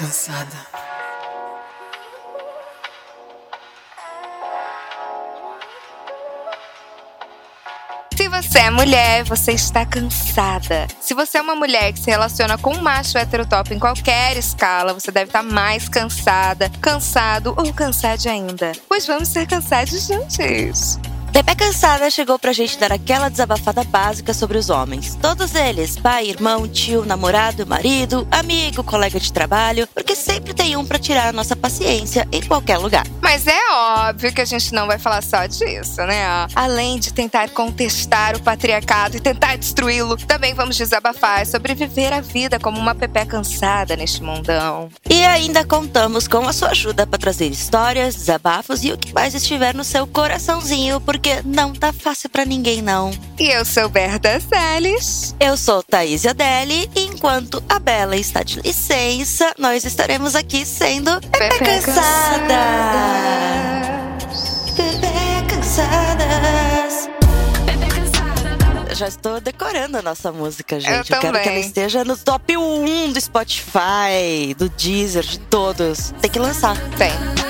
cansada. Se você é mulher, você está cansada. Se você é uma mulher que se relaciona com um macho heterotop em qualquer escala, você deve estar mais cansada, cansado ou cansade ainda. Pois vamos ser cansados juntos. Bebê Cansada chegou pra gente dar aquela desabafada básica sobre os homens. Todos eles, pai, irmão, tio, namorado, marido, amigo, colega de trabalho, porque sempre tem um pra tirar a nossa paciência em qualquer lugar. Mas é óbvio que a gente não vai falar só disso, né? Além de tentar contestar o patriarcado e tentar destruí-lo, também vamos desabafar sobre viver a vida como uma pepé cansada neste mundão. E ainda contamos com a sua ajuda para trazer histórias, desabafos e o que mais estiver no seu coraçãozinho, porque não tá fácil pra ninguém, não. E eu sou Berta Salles. Eu sou Thaís Adeli e enquanto a Bela está de licença, nós estaremos aqui sendo Bebê Cansada. Bebê Cansadas. Eu já estou decorando a nossa música, gente. Eu quero que ela também. esteja no top 1 do Spotify, do Deezer, de todos. Tem que lançar. Tem.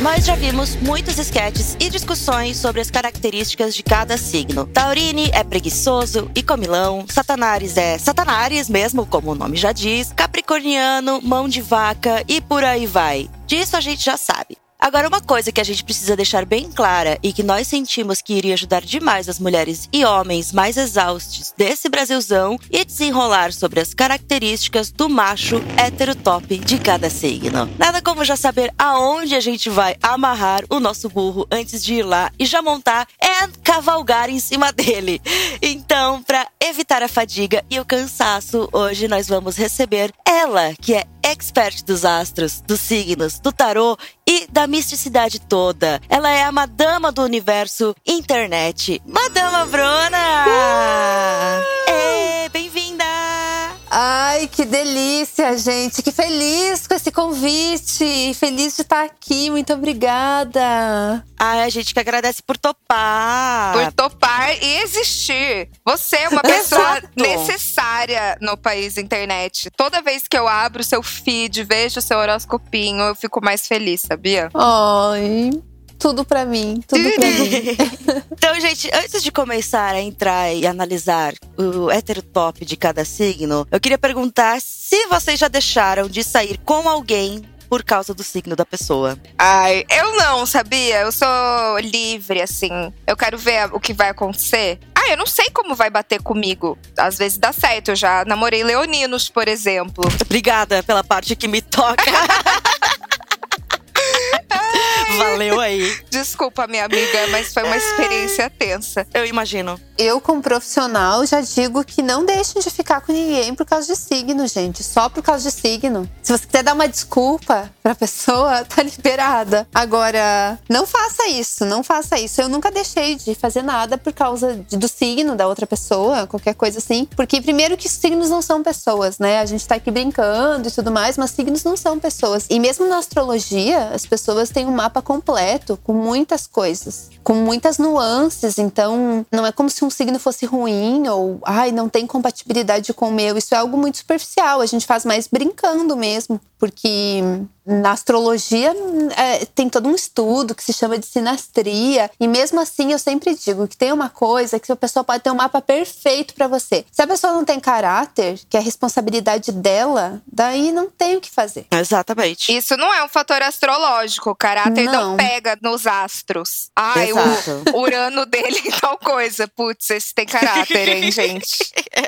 Nós já vimos muitos esquetes e discussões sobre as características de cada signo. Taurine é preguiçoso e comilão, Satanares é Satanares mesmo, como o nome já diz, Capricorniano, mão de vaca e por aí vai. Disso a gente já sabe. Agora, uma coisa que a gente precisa deixar bem clara e que nós sentimos que iria ajudar demais as mulheres e homens mais exaustos desse Brasilzão e desenrolar sobre as características do macho heterotop de cada signo. Nada como já saber aonde a gente vai amarrar o nosso burro antes de ir lá e já montar e cavalgar em cima dele. Então, para evitar a fadiga e o cansaço, hoje nós vamos receber ela, que é expert dos astros, dos signos, do tarô e da misticidade toda. Ela é a madama do universo internet. Madama Bruna! Ai, que delícia, gente. Que feliz com esse convite. Feliz de estar aqui. Muito obrigada. Ai, a gente que agradece por topar. Por topar e existir. Você é uma pessoa Exato. necessária no país internet. Toda vez que eu abro o seu feed, vejo o seu horoscopinho, eu fico mais feliz, sabia? Ai, tudo pra mim. Tudo pra mim. Então, gente, antes de começar a entrar e analisar o heterotop de cada signo, eu queria perguntar se vocês já deixaram de sair com alguém por causa do signo da pessoa. Ai, eu não, sabia? Eu sou livre, assim. Eu quero ver o que vai acontecer. Ah, eu não sei como vai bater comigo. Às vezes dá certo. Eu já namorei leoninos, por exemplo. Obrigada pela parte que me toca. Valeu aí. Desculpa, minha amiga, mas foi uma experiência tensa. Eu imagino. Eu, como profissional, já digo que não deixem de ficar com ninguém por causa de signo, gente. Só por causa de signo. Se você quiser dar uma desculpa pra pessoa, tá liberada. Agora, não faça isso, não faça isso. Eu nunca deixei de fazer nada por causa de- do signo da outra pessoa, qualquer coisa assim. Porque, primeiro, que signos não são pessoas, né? A gente tá aqui brincando e tudo mais, mas signos não são pessoas. E mesmo na astrologia, as pessoas têm um mapa completo, com muitas coisas, com muitas nuances. Então, não é como se um signo fosse ruim ou, ai, não tem compatibilidade com o meu. Isso é algo muito superficial. A gente faz mais brincando mesmo. Porque na astrologia é, tem todo um estudo que se chama de sinastria. E mesmo assim, eu sempre digo que tem uma coisa que a pessoa pode ter um mapa perfeito pra você. Se a pessoa não tem caráter, que é a responsabilidade dela, daí não tem o que fazer. Exatamente. Isso não é um fator astrológico. O caráter não, Não. pega nos astros. Ai, Exato. o Urano dele é tal coisa. Putz, esse tem caráter, hein, gente?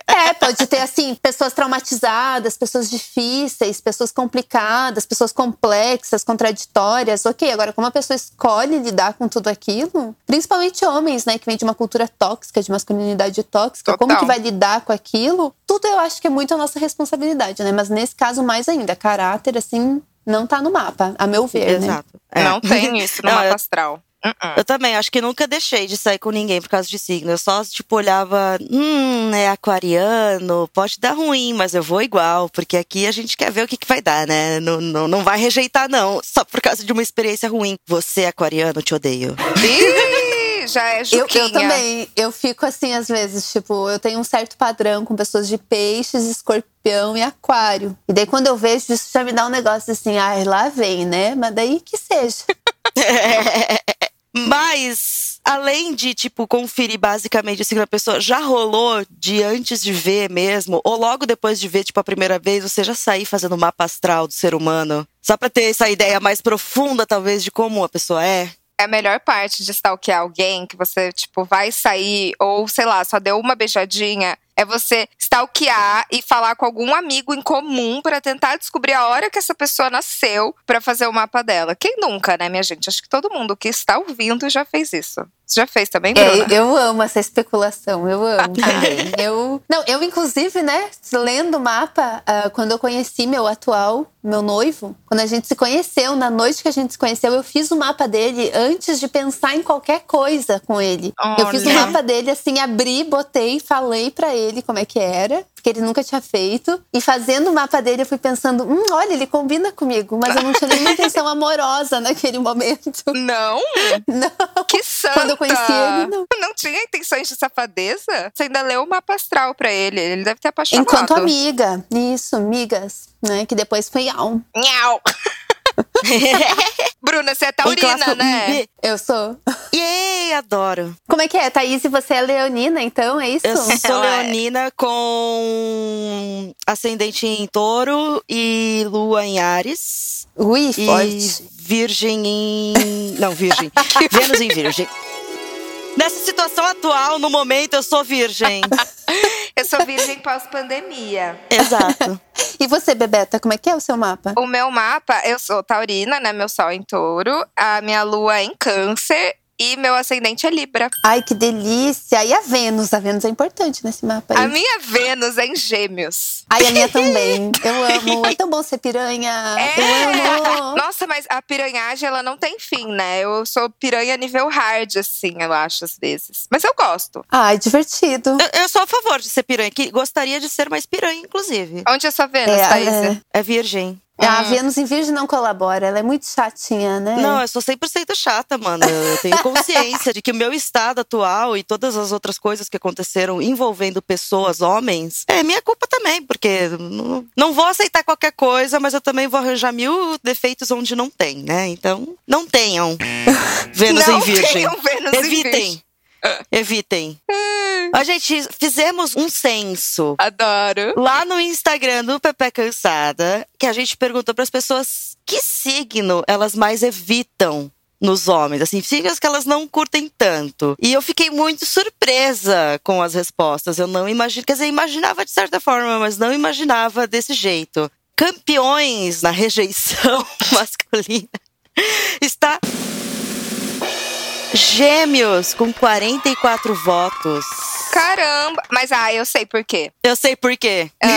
É, pode ter, assim, pessoas traumatizadas, pessoas difíceis, pessoas complicadas, pessoas complexas, contraditórias. Ok, agora, como a pessoa escolhe lidar com tudo aquilo, principalmente homens, né, que vem de uma cultura tóxica, de masculinidade tóxica, como Total. que vai lidar com aquilo? Tudo eu acho que é muito a nossa responsabilidade, né? Mas nesse caso, mais ainda, caráter, assim, não tá no mapa, a meu ver, né? Exato. É. Não tem isso no Não, mapa eu- astral. Uh-uh. Eu também, acho que nunca deixei de sair com ninguém por causa de signo. Eu só, tipo, olhava, hum, é aquariano, pode dar ruim, mas eu vou igual, porque aqui a gente quer ver o que, que vai dar, né? Não, não, não vai rejeitar, não, só por causa de uma experiência ruim. Você, aquariano, te odeio. Já é Eu, Juquinha. eu também. Eu fico assim, às vezes, tipo, eu tenho um certo padrão com pessoas de peixes, escorpião e aquário. E daí, quando eu vejo isso, já me dá um negócio assim, ai, lá vem, né? Mas daí que seja. Mas, além de, tipo, conferir basicamente o signo da pessoa, já rolou de antes de ver mesmo, ou logo depois de ver, tipo, a primeira vez, você já sair fazendo o mapa astral do ser humano? Só pra ter essa ideia mais profunda, talvez, de como a pessoa é? É a melhor parte de stalkear alguém que você, tipo, vai sair, ou sei lá, só deu uma beijadinha. É você stalkear e falar com algum amigo em comum pra tentar descobrir a hora que essa pessoa nasceu pra fazer o mapa dela. Quem nunca, né, minha gente? Acho que todo mundo que está ouvindo já fez isso. Você já fez também, Bruna? É, eu amo essa especulação, eu amo também. eu, não, eu, inclusive, né, lendo o mapa, ah, quando eu conheci meu atual, meu noivo, quando a gente se conheceu, na noite que a gente se conheceu, eu fiz o mapa dele antes de pensar em qualquer coisa com ele. Eu fiz o mapa dele assim, abri, botei, falei pra ele como é que era, porque ele nunca tinha feito. E fazendo o mapa dele, eu fui pensando, hum, olha, ele combina comigo, mas eu não tinha nenhuma intenção amorosa naquele momento. Não? Não. Que santa! Quando eu conheci ele, não. Não tinha intenções de safadeza? Você ainda leu o mapa astral pra ele. Ele deve ter apaixonado. Enquanto amiga, isso, migas, né? Que depois foi alm. Nhau! Bruna, você é taurina, clássico né? Eu sou. Yay, adoro. Como é que é, Thaís? Você é leonina, então? É isso? Eu sou leonina com ascendente em touro e lua em Ares. Ui, E forte. virgem em... Não, virgem. Vênus em virgem. Nessa situação atual, no momento, eu sou virgem. Eu sou virgem pós-pandemia. Exato. E você, Bebeta, como é que é o seu mapa? O meu mapa, eu sou taurina, né? Meu sol em touro. A minha lua é em câncer. E meu ascendente é Libra. Ai, que delícia! E a Vênus? A Vênus é importante nesse mapa aí. A minha Vênus é em gêmeos. Ai, a minha também. Eu amo. É tão bom ser piranha. Eu amo. Nossa, mas a piranhagem, ela não tem fim, né? Eu sou piranha nível hard, assim, eu acho, às vezes. Mas eu gosto. Ai, divertido. Eu, eu sou a favor de ser piranha, que gostaria de ser mais piranha, inclusive. Onde é sua Vênus, É, Thaís? é. É virgem. A Hum. Vênus em Virgem não colabora. Ela é muito chatinha, né? Não, eu sou 100% chata, mano. Eu tenho consciência de que o meu estado atual e todas as outras coisas que aconteceram envolvendo pessoas, homens, é minha culpa também, porque não, não vou aceitar qualquer coisa, mas eu também vou arranjar mil defeitos onde não tem, né? Então, não tenham Vênus não em Virgem. tenham Vênus em Virgem. Evitem. A gente fizemos um censo Adoro. lá no Instagram do Pepe Cansada, que a gente perguntou para as pessoas que signo elas mais evitam nos homens, assim, signos que elas não curtem tanto. E eu fiquei muito surpresa com as respostas. Eu não imagino, quer dizer, imaginava de certa forma, mas não imaginava desse jeito. Campeões na rejeição masculina está Gêmeos com 44 votos. Caramba. Mas, ah, eu sei por quê. Eu sei por quê. Ah,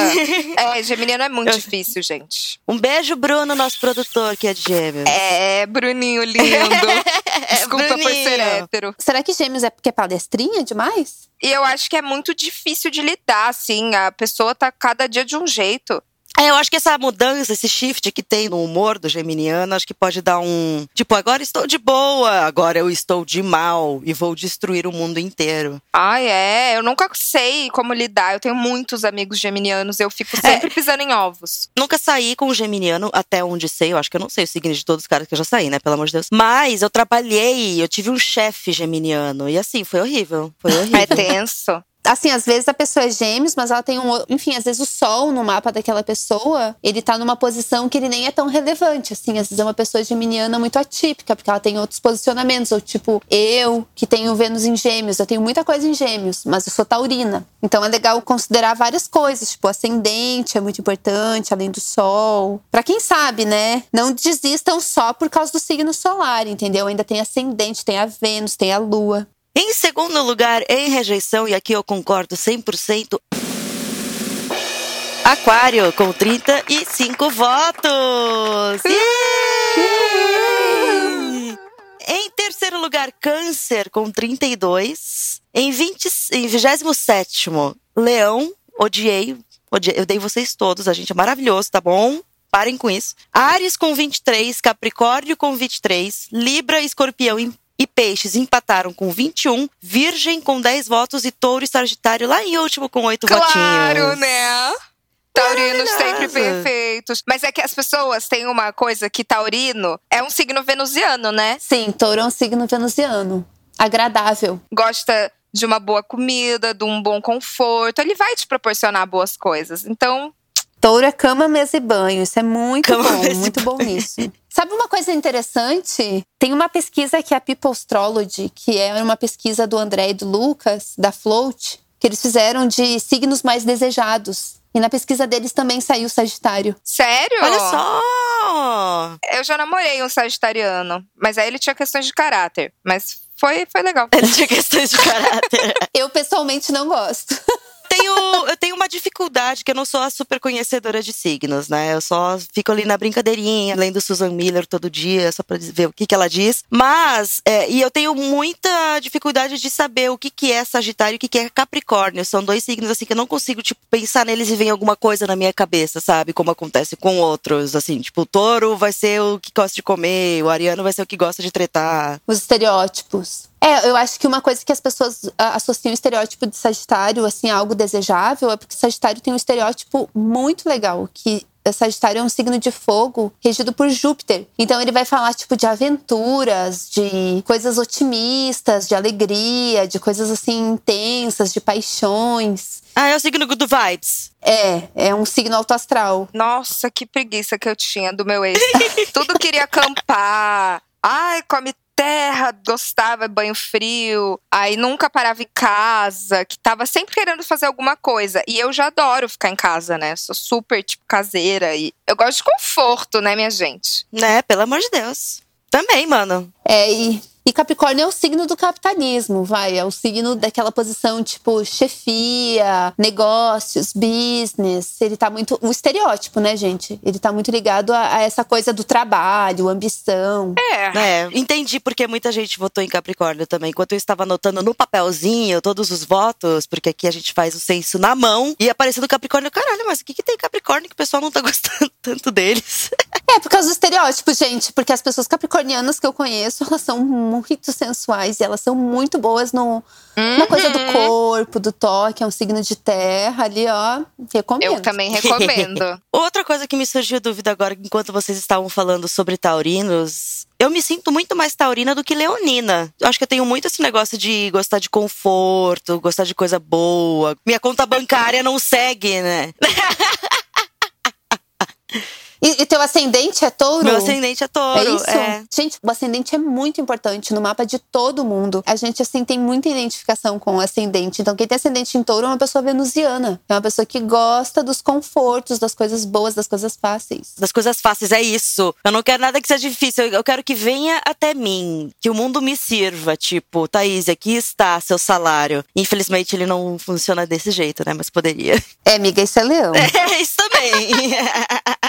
é, geminiano é muito Eu- difícil, gente. Um beijo, Bruno, nosso produtor, que é de gêmeos. É, Bruninho lindo. Desculpa por Bruninho. ser hétero. Será que Gêmeos é porque é palestrinha demais? E eu acho que é muito difícil de lidar, assim. A pessoa tá cada dia de um jeito. É, eu acho que essa mudança, esse shift que tem no humor do geminiano, acho que pode dar um. Tipo, agora estou de boa, agora eu estou de mal e vou destruir o mundo inteiro. Ai, é. Eu nunca sei como lidar. Eu tenho muitos amigos geminianos. Eu fico sempre pisando em ovos. Nunca saí com um geminiano, até onde sei, eu acho que eu não sei o signo de todos os caras que eu já saí, né? Pelo amor de Deus. Mas eu trabalhei, eu tive um chefe geminiano. E assim, foi horrível. Foi horrível. É tenso. Assim, às vezes a pessoa é gêmeos, mas ela tem um. Enfim, às vezes o sol no mapa daquela pessoa, ele tá numa posição que ele nem é tão relevante. Assim, às vezes é uma pessoa geminiana muito atípica, porque ela tem outros posicionamentos. Ou tipo, eu, que tenho Vênus em gêmeos, eu tenho muita coisa em gêmeos, mas eu sou taurina. Então é legal considerar várias coisas, tipo, ascendente é muito importante, além do sol. Pra quem sabe, né? Não desistam só por causa do signo solar, entendeu? Ainda tem ascendente, tem a Vênus, tem a Lua. Em segundo lugar, em rejeição, e aqui eu concordo 100%, Aquário, com 35 votos! Em terceiro lugar, Câncer, com 32. Em, 20, em 27, Leão, odiei, odiei. Eu dei vocês todos, a gente é maravilhoso, tá bom? Parem com isso. Ares com 23, Capricórnio com 23, Libra, Escorpião e Peixes empataram com 21, Virgem com 10 votos e Touro e Sagitário lá em último com 8 claro, votinhos. Claro, né? Taurinos sempre perfeitos. Mas é que as pessoas têm uma coisa que taurino é um signo venusiano, né? Sim, touro é um signo venusiano. Agradável. Gosta de uma boa comida, de um bom conforto. Ele vai te proporcionar boas coisas. Então. Touro é cama, mesa e banho. Isso é muito cama, bom, muito bom nisso. Sabe uma coisa interessante? Tem uma pesquisa que é a People Astrology, que é uma pesquisa do André e do Lucas, da Float, que eles fizeram de signos mais desejados. E na pesquisa deles também saiu Sagitário. Sério? Olha só! Eu já namorei um Sagitariano, mas aí ele tinha questões de caráter. Mas foi, foi legal. Ele tinha questões de caráter. eu pessoalmente não gosto tenho, eu tenho uma dificuldade que eu não sou a super conhecedora de signos, né? Eu só fico ali na brincadeirinha, lendo Susan Miller todo dia, só pra ver o que, que ela diz. Mas, é, e eu tenho muita dificuldade de saber o que, que é Sagitário e o que, que é Capricórnio. São dois signos, assim, que eu não consigo, tipo, pensar neles e vem alguma coisa na minha cabeça, sabe? Como acontece com outros, assim, tipo, o touro vai ser o que gosta de comer, o ariano vai ser o que gosta de tretar. Os estereótipos. É, eu acho que uma coisa que as pessoas associam o estereótipo de Sagitário, assim, a algo desejável, é porque Sagitário tem um estereótipo muito legal, que Sagitário é um signo de fogo regido por Júpiter. Então ele vai falar tipo de aventuras, de coisas otimistas, de alegria, de coisas assim intensas, de paixões. Ah, é o signo do vibes. É, é um signo autoastral. Nossa, que preguiça que eu tinha do meu ex. Tudo queria acampar. Ai, come terra, gostava de banho frio, aí nunca parava em casa, que tava sempre querendo fazer alguma coisa. E eu já adoro ficar em casa, né? Sou super, tipo, caseira e eu gosto de conforto, né, minha gente? Né, pelo amor de Deus. Também, mano. É, e e Capricórnio é o signo do capitalismo, vai. É o signo daquela posição tipo chefia, negócios, business. Ele tá muito. Um estereótipo, né, gente? Ele tá muito ligado a, a essa coisa do trabalho, ambição. É. é. Entendi porque muita gente votou em Capricórnio também. Enquanto eu estava anotando no papelzinho todos os votos, porque aqui a gente faz o censo na mão, e aparecendo Capricórnio, caralho, mas o que, que tem Capricórnio que o pessoal não tá gostando tanto deles? É, por causa do estereótipo, gente. Porque as pessoas capricornianas que eu conheço, elas são muito sensuais e elas são muito boas no, uhum. na coisa do uhum. corpo, do toque. É um signo de terra ali, ó. Recomendo. Eu também recomendo. Outra coisa que me surgiu dúvida agora, enquanto vocês estavam falando sobre taurinos, eu me sinto muito mais taurina do que leonina. Eu acho que eu tenho muito esse negócio de gostar de conforto, gostar de coisa boa. Minha conta bancária não segue, né? E, e teu ascendente é touro? Meu ascendente é touro. É isso? É. Gente, o ascendente é muito importante no mapa de todo mundo. A gente, assim, tem muita identificação com o ascendente. Então, quem tem ascendente em touro é uma pessoa venusiana. É uma pessoa que gosta dos confortos, das coisas boas, das coisas fáceis. Das coisas fáceis, é isso. Eu não quero nada que seja difícil. Eu quero que venha até mim. Que o mundo me sirva. Tipo, Thaís, aqui está seu salário. Infelizmente, ele não funciona desse jeito, né? Mas poderia. É, amiga, isso é leão. É, isso também.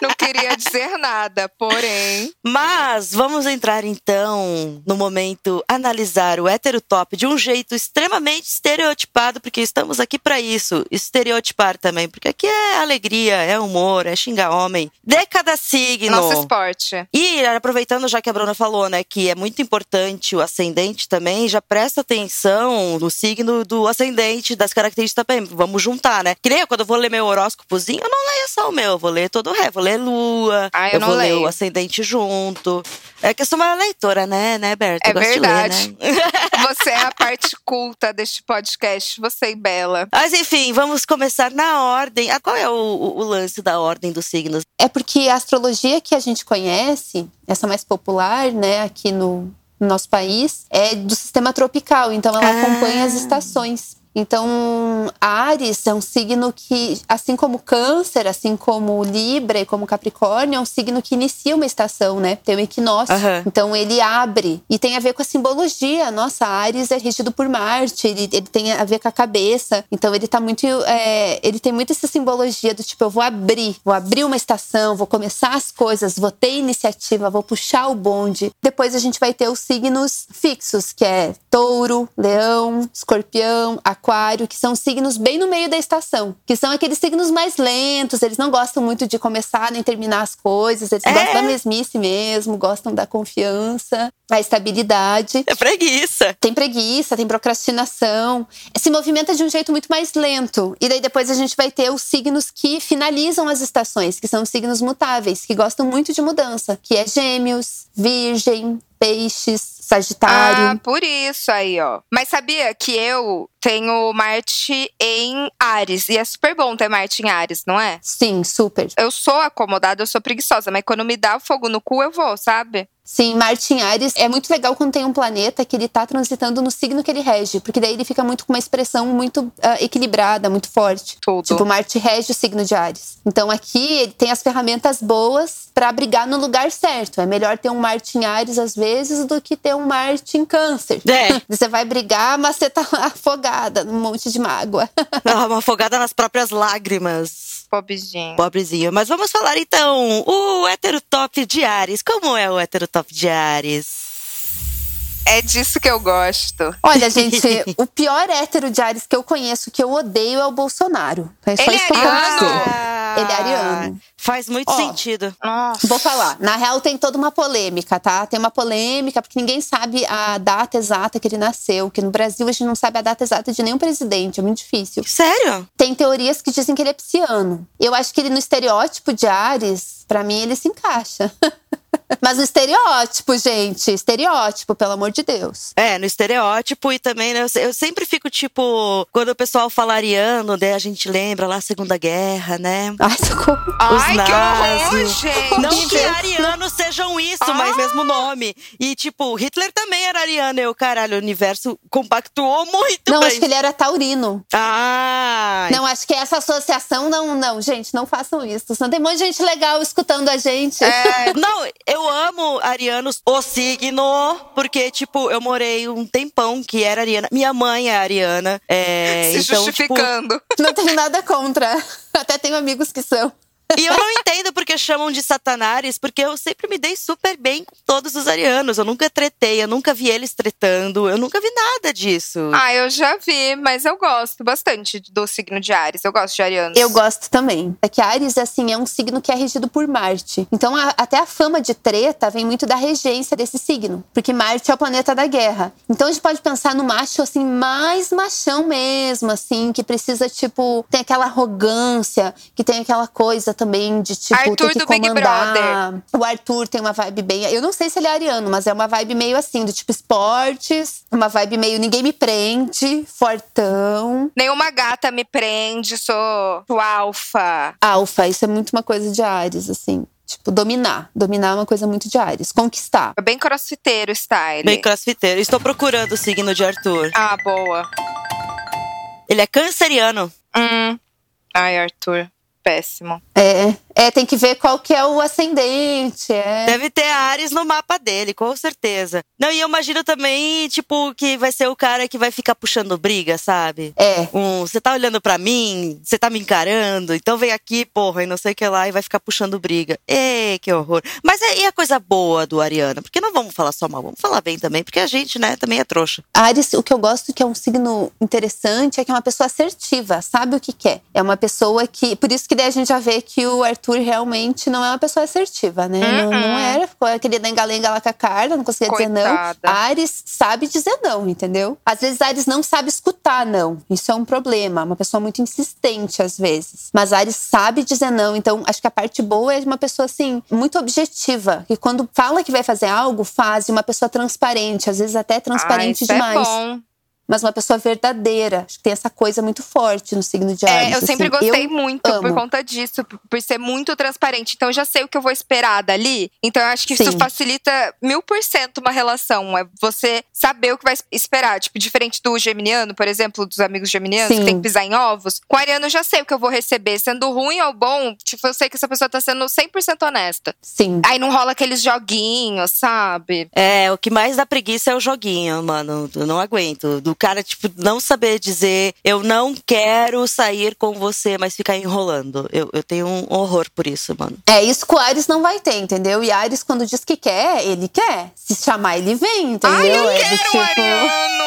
não queria ia dizer nada, porém. Mas vamos entrar então no momento analisar o heterotop de um jeito extremamente estereotipado, porque estamos aqui para isso, estereotipar também, porque aqui é alegria, é humor, é xingar homem. De cada signo. Nosso esporte. E aproveitando já que a Bruna falou, né, que é muito importante o ascendente também, já presta atenção no signo do ascendente, das características também. Vamos juntar, né? Que nem eu, quando eu vou ler meu horóscopozinho, eu não leio só o meu, eu vou ler todo o resto, vou ler lua, lua. Ah, eu, eu não vou leio. ler o ascendente junto. É que eu sou uma leitora, né, né, Berta? É verdade. Ler, né? Você é a parte culta deste podcast, você e Bela. Mas enfim, vamos começar na ordem. Ah, qual é o, o, o lance da ordem dos signos? É porque a astrologia que a gente conhece, essa mais popular, né, aqui no, no nosso país, é do sistema tropical. Então ela ah. acompanha as estações. Então, Ares é um signo que, assim como Câncer, assim como Libra e como Capricórnio, é um signo que inicia uma estação, né? Tem o equinócio. Aham. Então, ele abre. E tem a ver com a simbologia. Nossa, Ares é regido por Marte, ele, ele tem a ver com a cabeça. Então, ele tá muito. é, ele tem muito essa simbologia do tipo, eu vou abrir, vou abrir uma estação, vou começar as coisas, vou ter iniciativa, vou puxar o bonde. Depois a gente vai ter os signos fixos, que é touro, leão, escorpião, aquário, que são signos bem no meio da estação. Que são aqueles signos mais lentos, eles não gostam muito de começar nem terminar as coisas, eles É. gostam da mesmice mesmo, gostam da confiança, a estabilidade. É preguiça. Tem preguiça, tem procrastinação. Se movimenta de um jeito muito mais lento. E daí depois a gente vai ter os signos que finalizam as estações, que são os signos mutáveis, que gostam muito de mudança, que é Gêmeos, Virgem, Peixes, Sagitário. Ah, por isso aí, ó. Mas sabia que eu tenho Marte em Ares. E é super bom ter Marte em Ares, não é? Sim, super. Eu sou acomodada, eu sou preguiçosa, mas quando me dá fogo no cu, eu vou, sabe? Sim, Marte em Ares é muito legal quando tem um planeta que ele tá transitando no signo que ele rege, porque daí ele fica muito com uma expressão muito ah, equilibrada, muito forte. Tudo. Tipo, Marte rege o signo de Ares. Então aqui ele tem as ferramentas boas pra brigar no lugar certo. É melhor ter um Marte em Ares às vezes do que ter um Marte em Câncer. É. Você vai brigar, mas você tá afogada num monte de mágoa. Ah, Uma afogada nas próprias lágrimas. Pobrezinho. Pobrezinho. Mas vamos falar então, o hétero top de Ares. Como é o hétero top de Ares? É disso que eu gosto. Olha, gente, o pior hétero de Ares que eu conheço, que eu odeio, é o Bolsonaro. É só Ele isso é que eu dizer. Ele é ariano. Faz muito Ó. sentido. Nossa. Vou falar. Na real, tem toda uma polêmica, tá? Tem uma polêmica, porque ninguém sabe a data exata que ele nasceu. Que no Brasil a gente não sabe a data exata de nenhum presidente, é muito difícil. Sério? Tem teorias que dizem que ele é pisciano. Eu acho que ele, no estereótipo de Ares, pra mim, ele se encaixa. Mas no estereótipo, gente. Estereótipo, pelo amor de Deus. É, no estereótipo e também, né, eu, eu sempre fico tipo, quando o pessoal fala ariano, daí a gente lembra lá a Segunda Guerra, né? Ai, socorro. Ai, que horror, nazis. gente. Não que arianos sejam isso, mas mesmo nome. E tipo, Hitler também era ariano, eu, caralho, o universo compactuou muito Não, bem. acho que ele era taurino. Ah, Não, acho que essa associação não, não, gente, não façam isso. Senão tem um monte de gente legal escutando a gente. É, Não, eu amo arianos, o signo, porque, tipo, eu morei um tempão que era ariana. Minha mãe é ariana. É, se então, tipo, justificando. Não tenho nada contra. Até tenho amigos que são. E eu não entendo porque chamam de satanares, porque eu sempre me dei super bem com todos os arianos. Eu nunca tretei, eu nunca vi eles tretando, eu nunca vi nada disso. Ah, eu já vi, mas eu gosto bastante do signo de Ares. Eu gosto de arianos. Eu gosto também. É que Ares, assim, é um signo que é regido por Marte. Então, a- até a fama de treta vem muito da regência desse signo. Porque Marte é o planeta da guerra. Então, a gente pode pensar no macho, assim, mais machão mesmo, assim, que precisa, tipo, tem aquela arrogância, que tem aquela coisa também de, tipo, Arthur ter que do Big comandar. O Arthur tem uma vibe bem. Eu não sei se ele é ariano, mas é uma vibe meio assim, do tipo esportes, uma vibe meio ninguém me prende, fortão. Nenhuma gata me prende, sou, sou alfa. Alfa, isso é muito uma coisa de Ares, assim. Tipo, dominar. Dominar é uma coisa muito de Ares. Conquistar. É bem crossfiteiro style. Bem crossfiteiro. Estou procurando o signo de Arthur. Ah, boa. Ele é canceriano. Hum. Ai, Arthur. Péssimo. É, é, tem que ver qual que é o ascendente. É. Deve ter Ares no mapa dele, com certeza. Não, e eu imagino também, tipo, que vai ser o cara que vai ficar puxando briga, sabe? É. Um, você tá olhando pra mim, você tá me encarando, então vem aqui, porra, e não sei o que lá, e vai ficar puxando briga. Ê, que horror. Mas é, e a coisa boa do Ariana? Porque não vamos falar só mal, vamos falar bem também, porque a gente, né, também é trouxa. Ares, o que eu gosto que é um signo interessante é que é uma pessoa assertiva, sabe o que quer. É uma pessoa que. Por isso que daí a gente já vê que o Arthur realmente não é uma pessoa assertiva, né? Não, Uhum. não era. Ficou aquele lenga-lenga lá com a Carla, não conseguia dizer Coitada. não. Ares sabe dizer não, entendeu? Às vezes Ares não sabe escutar não. Isso é um problema. Uma pessoa muito insistente às vezes. Mas Ares sabe dizer não. Então, acho que a parte boa é de uma pessoa assim, muito objetiva. Que quando fala que vai fazer algo, faz. E uma pessoa transparente. Às vezes até ah, transparente isso demais. é bom. Mas uma pessoa verdadeira. Acho que tem essa coisa muito forte no signo de Ares. É, eu sempre assim, gostei eu muito amo. por conta disso, por- ser muito transparente. Então eu já sei o que eu vou esperar dali. Então eu acho que isso Sim. facilita mil por cento uma relação. É você saber o que vai esperar. Tipo, diferente do geminiano, por exemplo, dos amigos geminianos, Sim. que tem que pisar em ovos. Com o ariano eu já sei o que eu vou receber. Sendo ruim ou bom, tipo, eu sei que essa pessoa tá sendo 100% honesta. Sim. Aí não rola aqueles joguinhos, sabe? É, o que mais dá preguiça é o joguinho, mano. Eu não aguento. Do cara, tipo, não saber dizer, eu não quero sair com você, mas ficar enrolando. Eu, eu tenho um horror por isso, mano. É isso que o Ares não vai ter, entendeu? E Ares, quando diz que quer, ele quer. Se chamar, ele vem, entendeu? Ai, eu é quero tipo. ariano!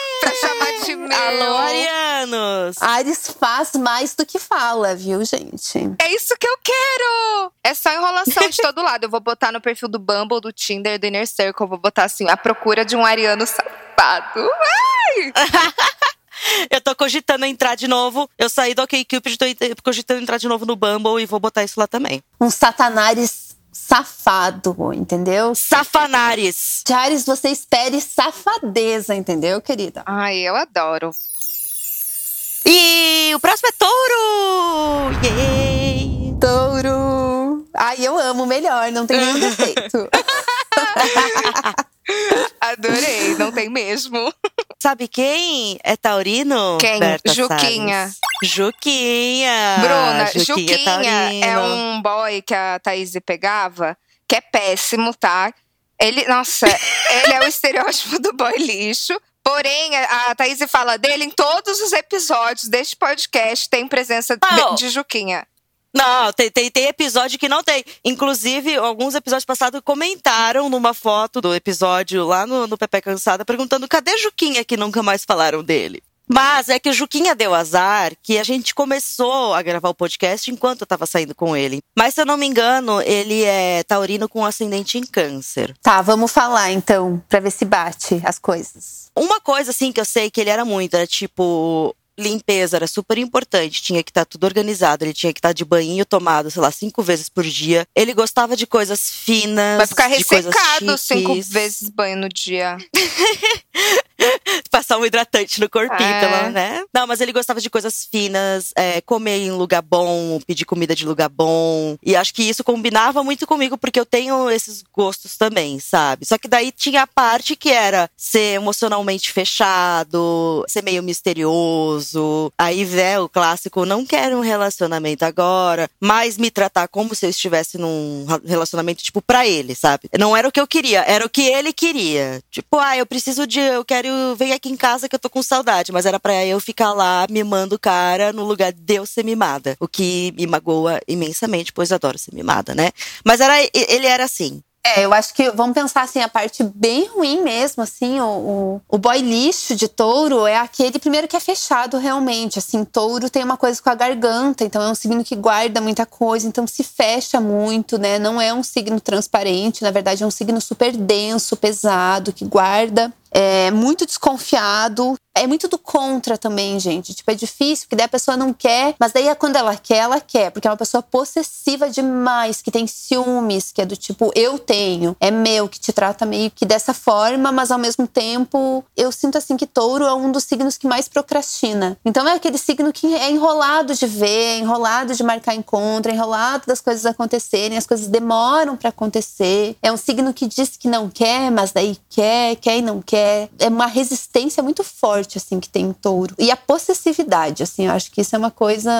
pra chamar de meu. Alô, Arianos! Ares faz mais do que fala, viu, gente? É isso que eu quero! É só enrolação de todo lado. Eu vou botar no perfil do Bumble, do Tinder, do Inner Circle. Vou botar assim, a procura de um ariano safado. Eu tô cogitando entrar de novo. Eu saí do OkCupid, tô cogitando entrar de novo no Bumble e vou botar isso lá também. Um satanares safado, entendeu? Safanares! De Ares, você espere safadeza, entendeu, querida? Ai, eu adoro. E o próximo é touro! Yay! Touro! Ai, eu amo melhor, não tem nenhum defeito. Adorei, não tem mesmo. Sabe quem é taurino? Quem? Berta Juquinha. Salles? Juquinha! Bruna, Juquinha, Juquinha taurino. é um boy que a Thaís pegava, que é péssimo, tá? Ele, nossa, ele é o estereótipo do boy lixo. Porém, a Thaís fala dele em todos os episódios deste podcast, tem presença de- Oh. de Juquinha. Não, tem, tem, tem episódio que não tem. Inclusive, alguns episódios passados comentaram numa foto do episódio lá no, no Pepe Cansada, perguntando cadê Juquinha que nunca mais falaram dele. Mas é que o Juquinha deu azar que a gente começou a gravar o podcast enquanto eu tava saindo com ele. Mas se eu não me engano, ele é taurino com ascendente em câncer. Tá, vamos falar então, pra ver se bate as coisas. Uma coisa, assim, que eu sei que ele era muito, era tipo. Limpeza era super importante, tinha que estar tudo organizado, ele tinha que estar de banho tomado, sei lá, cinco vezes por dia. Ele gostava de coisas finas. Vai ficar ressecado cinco vezes banho no dia. Passar um hidratante no corpinho, É. pelo, né? Não, mas ele gostava de coisas finas, é, comer em lugar bom, pedir comida de lugar bom. E acho que isso combinava muito comigo, porque eu tenho esses gostos também, sabe? Só que daí tinha a parte que era ser emocionalmente fechado, ser meio misterioso. Aí, né, o clássico, não quero um relacionamento agora, mas me tratar como se eu estivesse num relacionamento, tipo, pra ele, sabe? Não era o que eu queria, era o que ele queria. Tipo, ah, eu preciso de. Eu quero. Vem aqui em casa que eu tô com saudade. Mas era pra eu ficar lá mimando o cara no lugar de eu ser mimada. O que me magoa imensamente, pois adoro ser mimada, né? Mas era, ele era assim. É, eu acho que vamos pensar assim, a parte bem ruim mesmo, assim, o, o, o boy lixo de touro é aquele primeiro que é fechado realmente. Assim, touro tem uma coisa com a garganta, então é um signo que guarda muita coisa, então se fecha muito, né? Não é um signo transparente, na verdade é um signo super denso, pesado, que guarda. É muito desconfiado. É muito do contra também, gente. Tipo, é difícil, porque daí a pessoa não quer, mas daí é quando ela quer, ela quer. Porque é uma pessoa possessiva demais, que tem ciúmes, que é do tipo, eu tenho, é meu, que te trata meio que dessa forma, mas ao mesmo tempo, eu sinto assim que touro é um dos signos que mais procrastina. Então é aquele signo que é enrolado de ver, é enrolado de marcar encontro, é enrolado das coisas acontecerem, as coisas demoram pra acontecer. É um signo que diz que não quer, mas daí quer, quer e não quer. É uma resistência muito forte, assim, que tem em touro. E a possessividade, assim, eu acho que isso é uma coisa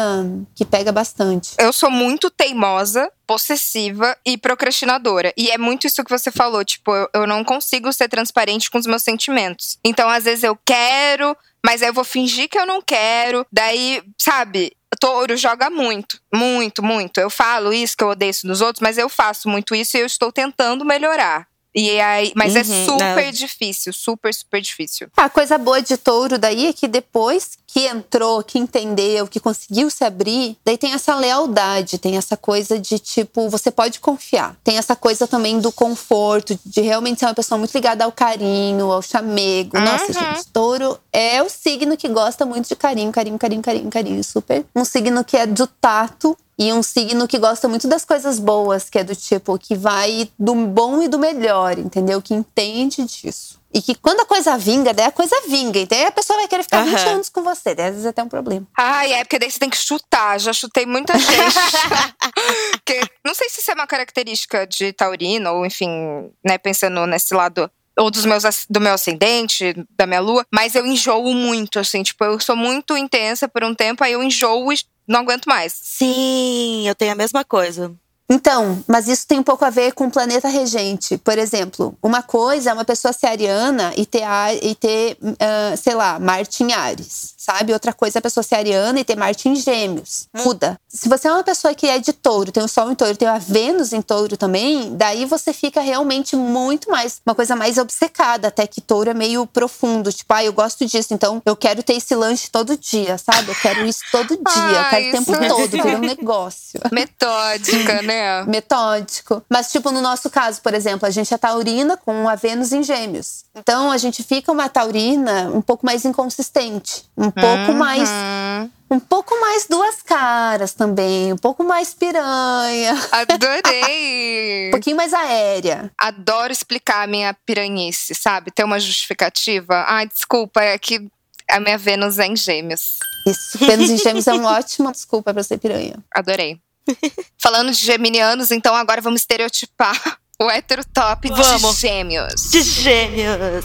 que pega bastante. Eu sou muito teimosa, possessiva e procrastinadora. E é muito isso que você falou, tipo, eu, eu não consigo ser transparente com os meus sentimentos. Então, às vezes eu quero, mas aí eu vou fingir que eu não quero. Daí, sabe, touro joga muito, muito, muito. Eu falo isso, que eu odeio isso nos outros, mas eu faço muito isso e eu estou tentando melhorar. E aí, mas é Uhum, super não. difícil, super, super difícil. A coisa boa de touro daí é que depois que entrou, que entendeu, que conseguiu se abrir, daí tem essa lealdade, tem essa coisa de tipo, você pode confiar. Tem essa coisa também do conforto, de realmente ser uma pessoa muito ligada ao carinho, ao chamego. Nossa, Uhum. gente, touro é o signo que gosta muito de carinho, carinho, carinho, carinho, carinho. Super. Um signo que é do tato. E um signo que gosta muito das coisas boas, que é do tipo, que vai do bom e do melhor, entendeu? Que entende disso. E que quando a coisa vinga, daí a coisa vinga. Então aí a pessoa vai querer ficar Aham. 20 anos com você. Daí às vezes até um problema. Ai, é porque daí você tem que chutar. Já chutei muita gente. que, não sei se isso é uma característica de taurino, ou enfim, né, pensando nesse lado. Ou dos meus, do meu ascendente, da minha lua, mas eu enjoo muito, assim, tipo, eu sou muito intensa por um tempo, aí eu enjoo e não aguento mais. Sim, eu tenho a mesma coisa. Então, mas isso tem um pouco a ver com o planeta regente. Por exemplo, uma coisa é uma pessoa ser ariana e ter, e ter ah, sei lá, Marte em Ares, sabe? Outra coisa é a pessoa ser ariana e ter Marte em Gêmeos. Muda. Se você é uma pessoa que é de touro, tem o Sol em touro, tem a Vênus em touro também, daí você fica realmente muito mais, uma coisa mais obcecada, até que touro é meio profundo. Tipo, ah, eu gosto disso, então eu quero ter esse lanche todo dia, sabe? Eu quero isso todo dia, eu Ah, quero o tempo é- todo, vira um negócio Metódica, né? Metódico. Mas, tipo, no nosso caso, por exemplo, a gente é taurina com a Vênus em gêmeos. Então, a gente fica uma taurina um pouco mais inconsistente. Um pouco mais. Hum, Um pouco mais duas caras também. Um pouco mais piranha. adorei! Um pouquinho mais aérea. Adoro explicar a minha piranhice, sabe? Ter uma justificativa. Ai, desculpa, é que a minha Vênus é em gêmeos. Isso. Vênus em gêmeos é uma ótima desculpa pra ser piranha. Adorei. Falando de geminianos, então agora vamos estereotipar o hétero top Vamos. de gêmeos. De gêmeos.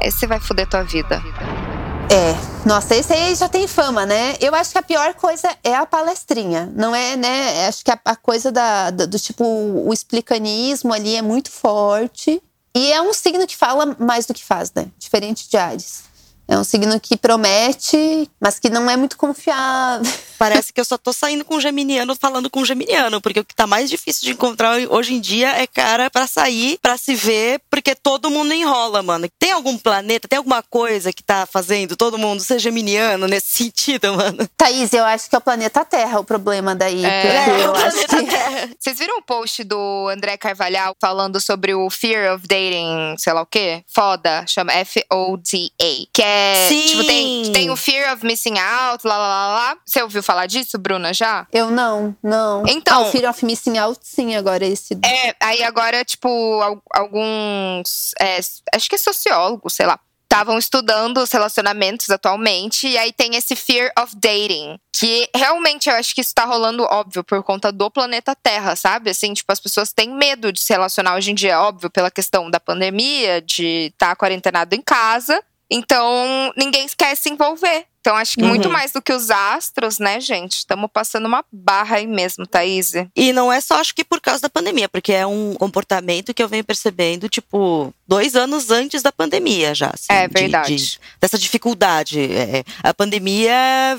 Esse vai foder tua vida. É, nossa, esse aí já tem fama, né? Eu acho que a pior coisa é a palestrinha. Não é, né? Acho que a, a coisa da, da- do tipo, o explicanismo ali é muito forte. E é um signo que fala mais do que faz, né? Diferente de Ares. É um signo que promete, mas que não é muito confiável. Parece que eu só tô saindo com um geminiano falando com um geminiano, porque o que tá mais difícil de encontrar hoje em dia é cara pra sair, pra se ver, porque todo mundo enrola, mano. Tem algum planeta, tem alguma coisa que tá fazendo todo mundo ser geminiano nesse sentido, mano? Thaís, eu acho que é o planeta Terra o problema daí. É. eu o acho planeta que. Terra. Vocês viram o post do André Carvalhal falando sobre o Fear of Dating, sei lá o quê? Foda, chama F-O-D-A. Que é. Sim. Tipo, tem, tem o Fear of Missing Out, lá, lá, lá, lá. Você ouviu falar disso, Bruna, já? Eu não, não. Então- Ah, o Fear of Missing Out, sim, agora esse. É, aí agora, tipo, al- alguns. é, acho que é sociólogo, sei lá. Estavam estudando os relacionamentos atualmente, e aí tem esse fear of dating. Que realmente eu acho que isso tá rolando, óbvio, por conta do planeta Terra, sabe? Assim, tipo, as pessoas têm medo de se relacionar hoje em dia, óbvio, pela questão da pandemia, de estar quarentenado em casa. Então, ninguém quer se envolver. Então, acho que muito Uhum. mais do que os astros, né, gente? Estamos passando uma barra aí mesmo, Thaís. E não é só, acho que por causa da pandemia, porque é um comportamento que eu venho percebendo, tipo, dois anos antes da pandemia já. assim, É de- verdade. de- dessa dificuldade. É, a pandemia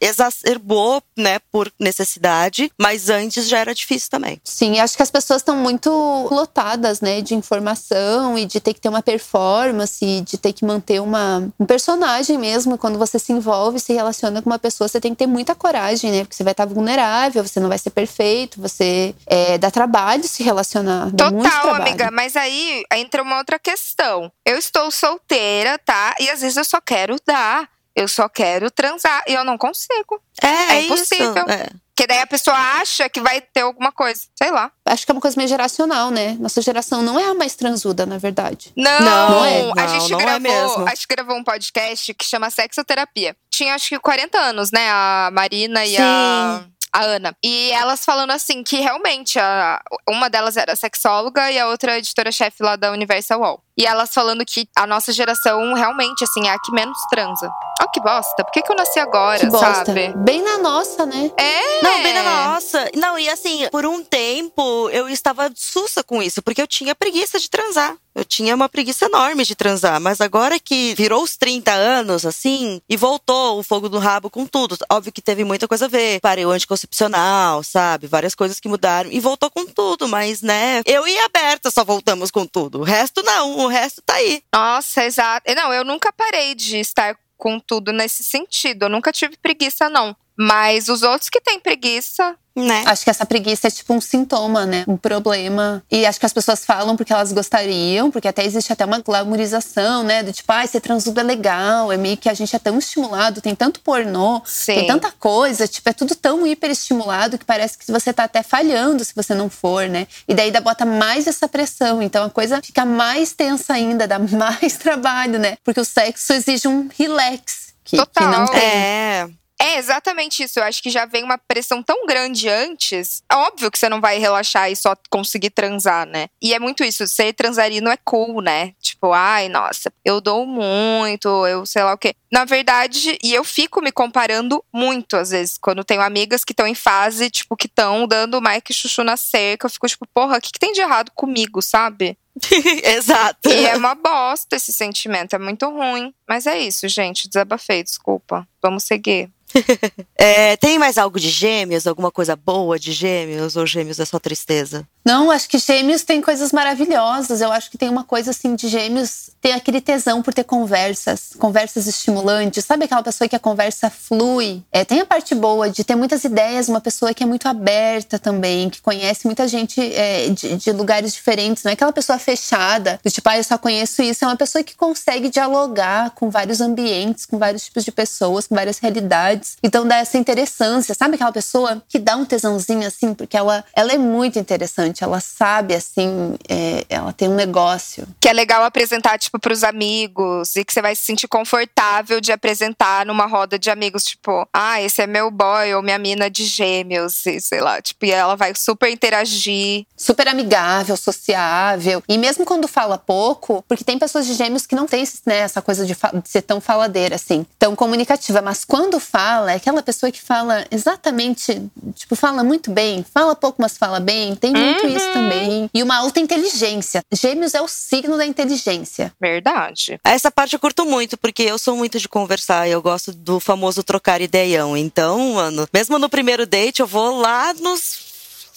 exacerbou, né, por necessidade, mas antes já era difícil também. Sim, acho que as pessoas estão muito lotadas, né, de informação e de ter que ter uma performance, de ter que manter uma, um personagem mesmo. Quando você se envolve, se relaciona com uma pessoa, você tem que ter muita coragem, né? Porque você vai estar vulnerável, você não vai ser perfeito, você é, dá trabalho se relacionar. Dá muito Total, trabalho. amiga. Mas aí entra uma outra questão. Eu estou solteira, tá? E às vezes eu só quero dar. Eu só quero transar. E eu não consigo. É, É é impossível. Isso, é. Porque daí a pessoa acha que vai ter alguma coisa. Sei lá. Acho que é uma coisa meio geracional, né? Nossa geração não é a mais transuda, na verdade. Não, Não é. a Não, gente não é gravou, mesmo. a gente gravou um podcast que chama Sexoterapia. Tinha acho que 40 anos, né? A Marina e a, a Ana. E elas falando assim que realmente a- uma delas era sexóloga e a outra editora-chefe lá da Universal Wall. E elas falando que a nossa geração realmente assim é a que menos transa. Ó que bosta. Por que, que eu nasci agora, Que bosta. sabe? Bem na nossa, né? É. Não, bem na nossa. Não, e assim, por um tempo eu estava sussa com isso, porque eu tinha preguiça de transar. Eu tinha uma preguiça enorme de transar, mas agora que virou os 30 anos, assim, e voltou o fogo do rabo com tudo. Óbvio que teve muita coisa a ver. Parei o anticoncepcional, sabe? Várias coisas que mudaram. E voltou com tudo, mas, né? Eu e a Berta só voltamos com tudo. O resto não, o resto tá aí. Nossa, exato. Não, eu nunca parei de estar com tudo nesse sentido. Eu nunca tive preguiça, não. Mas os outros que têm preguiça, Né? Acho que essa preguiça é tipo um sintoma, né? Um problema. E acho que as pessoas falam porque elas gostariam, porque até existe até uma glamorização, né? Do tipo, ai, ser transudo é legal. É meio que a gente é tão estimulado, tem tanto pornô, Sim. tem tanta coisa, tipo, é tudo tão hiperestimulado que parece que você tá até falhando se você não for, né? E daí ainda bota mais essa pressão. Então a coisa fica mais tensa ainda, dá mais trabalho, né? Porque o sexo exige um relax. Que, que Total. não tem. É. É exatamente isso. Eu acho que já vem uma pressão tão grande antes. É óbvio que você não vai relaxar e só conseguir transar, né? E é muito isso. Ser transarino é cool, né? Tipo, ai, nossa, eu dou muito, eu sei lá o quê. Na verdade, e eu fico me comparando muito, às vezes, quando tenho amigas que estão em fase, tipo, que estão dando Mike Chuchu na cerca. Eu fico tipo, porra, o que, que tem de errado comigo, sabe? Exato. E é uma bosta esse sentimento, é muito ruim. Mas é isso, gente. Desabafei, desculpa. Vamos seguir. É, tem mais algo de gêmeos? Alguma coisa boa de gêmeos? Ou gêmeos é só tristeza? Não, acho que gêmeos tem coisas maravilhosas. Eu acho que tem uma coisa assim de gêmeos, tem aquele tesão por ter conversas, conversas estimulantes. Sabe aquela pessoa que a conversa flui? É, tem a parte boa de ter muitas ideias, uma pessoa que é muito aberta também, que conhece muita gente é, de, de lugares diferentes. Não é aquela pessoa fechada, do tipo, ah, eu só conheço isso. É uma pessoa que consegue dialogar com vários ambientes, com vários tipos de pessoas, com várias realidades. Então dá essa interessância. Sabe aquela pessoa que dá um tesãozinho assim, porque ela, ela é muito interessante. Ela sabe, assim, é, ela tem um negócio. Que é legal apresentar, tipo, pros amigos. E que você vai se sentir confortável de apresentar numa roda de amigos. Tipo, ah, esse é meu boy ou minha mina de gêmeos. E sei lá, tipo, e ela vai super interagir. Super amigável, sociável. E mesmo quando fala pouco, porque tem pessoas de gêmeos que não tem né, essa coisa de, de ser tão faladeira, assim, tão comunicativa. Mas quando fala, é aquela pessoa que fala exatamente, tipo, fala muito bem. Fala pouco, mas fala bem. Tem muito isso também. E uma alta inteligência. Gêmeos é o signo da inteligência. Verdade. Essa parte eu curto muito, porque eu sou muito de conversar e eu gosto do famoso trocar ideião. Então, mano, mesmo no primeiro date, eu vou lá nos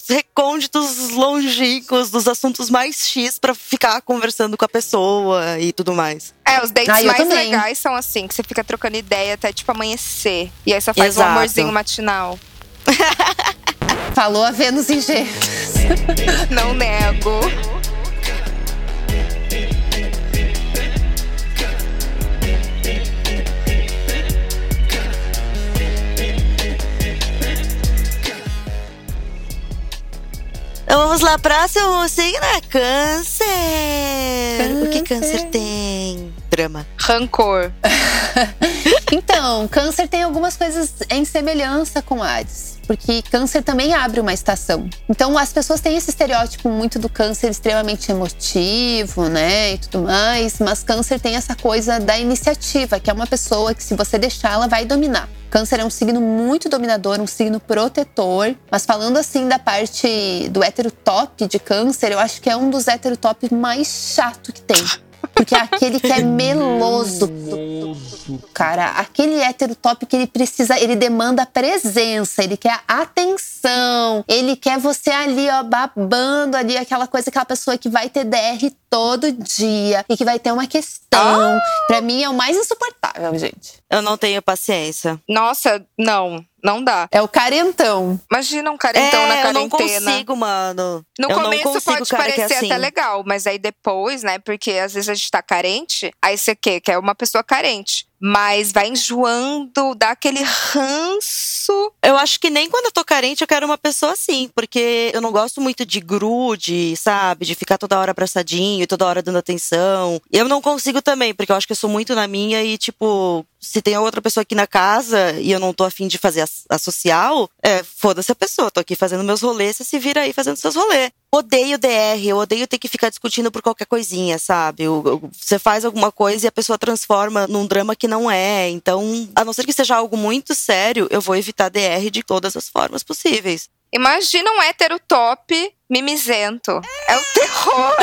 recônditos longínquos dos assuntos mais X pra ficar conversando com a pessoa e tudo mais. É, os dates Ah, mais também. legais são assim, que você fica trocando ideia até tipo amanhecer. E aí você faz Exato. um amorzinho matinal. Falou a Vênus em Gêmeos. Não nego. Então vamos lá, próximo signo é câncer. O que Câncer. câncer tem? Drama. Rancor. Então, câncer tem algumas coisas em semelhança com Ares. Porque câncer também abre uma estação. Então, as pessoas têm esse estereótipo muito do câncer extremamente emotivo, né? E tudo mais. Mas câncer tem essa coisa da iniciativa, que é uma pessoa que, se você deixar, ela vai dominar. Câncer é um signo muito dominador, um signo protetor. Mas falando assim da parte do hétero top de câncer, eu acho que é um dos hétero top mais chato que tem. Porque é aquele que é meloso. Cara, aquele hétero top que ele precisa, ele demanda presença, ele quer atenção, ele quer você ali, ó, babando ali, aquela coisa, aquela pessoa que vai ter DR todo dia e que vai ter uma questão. Pra mim é o mais insuportável, gente. Eu não tenho paciência. Nossa, não. Não dá. É o carentão. Imagina um carentão é, na eu não quarentena. consigo, mano. No eu começo pode é parecer assim. até legal, mas aí depois, né? Porque às vezes a gente tá carente, aí você quer, quer uma pessoa carente. Mas vai enjoando, dá aquele ranço. Eu acho que nem quando eu tô carente eu quero uma pessoa assim, porque eu não gosto muito de grude, sabe? De ficar toda hora abraçadinho toda hora dando atenção. Eu não consigo também, porque eu acho que eu sou muito na minha e, tipo, se tem outra pessoa aqui na casa e eu não tô afim de fazer a, a social, é, foda-se a pessoa. Tô aqui fazendo meus rolês, você se vira aí fazendo seus rolês. Odeio DR, eu odeio ter que ficar discutindo por qualquer coisinha, sabe? Você faz alguma coisa e a pessoa transforma num drama que não é. Então, a não ser que seja algo muito sério, eu vou evitar DR de todas as formas possíveis. Imagina um hétero top mimizento. É o terror.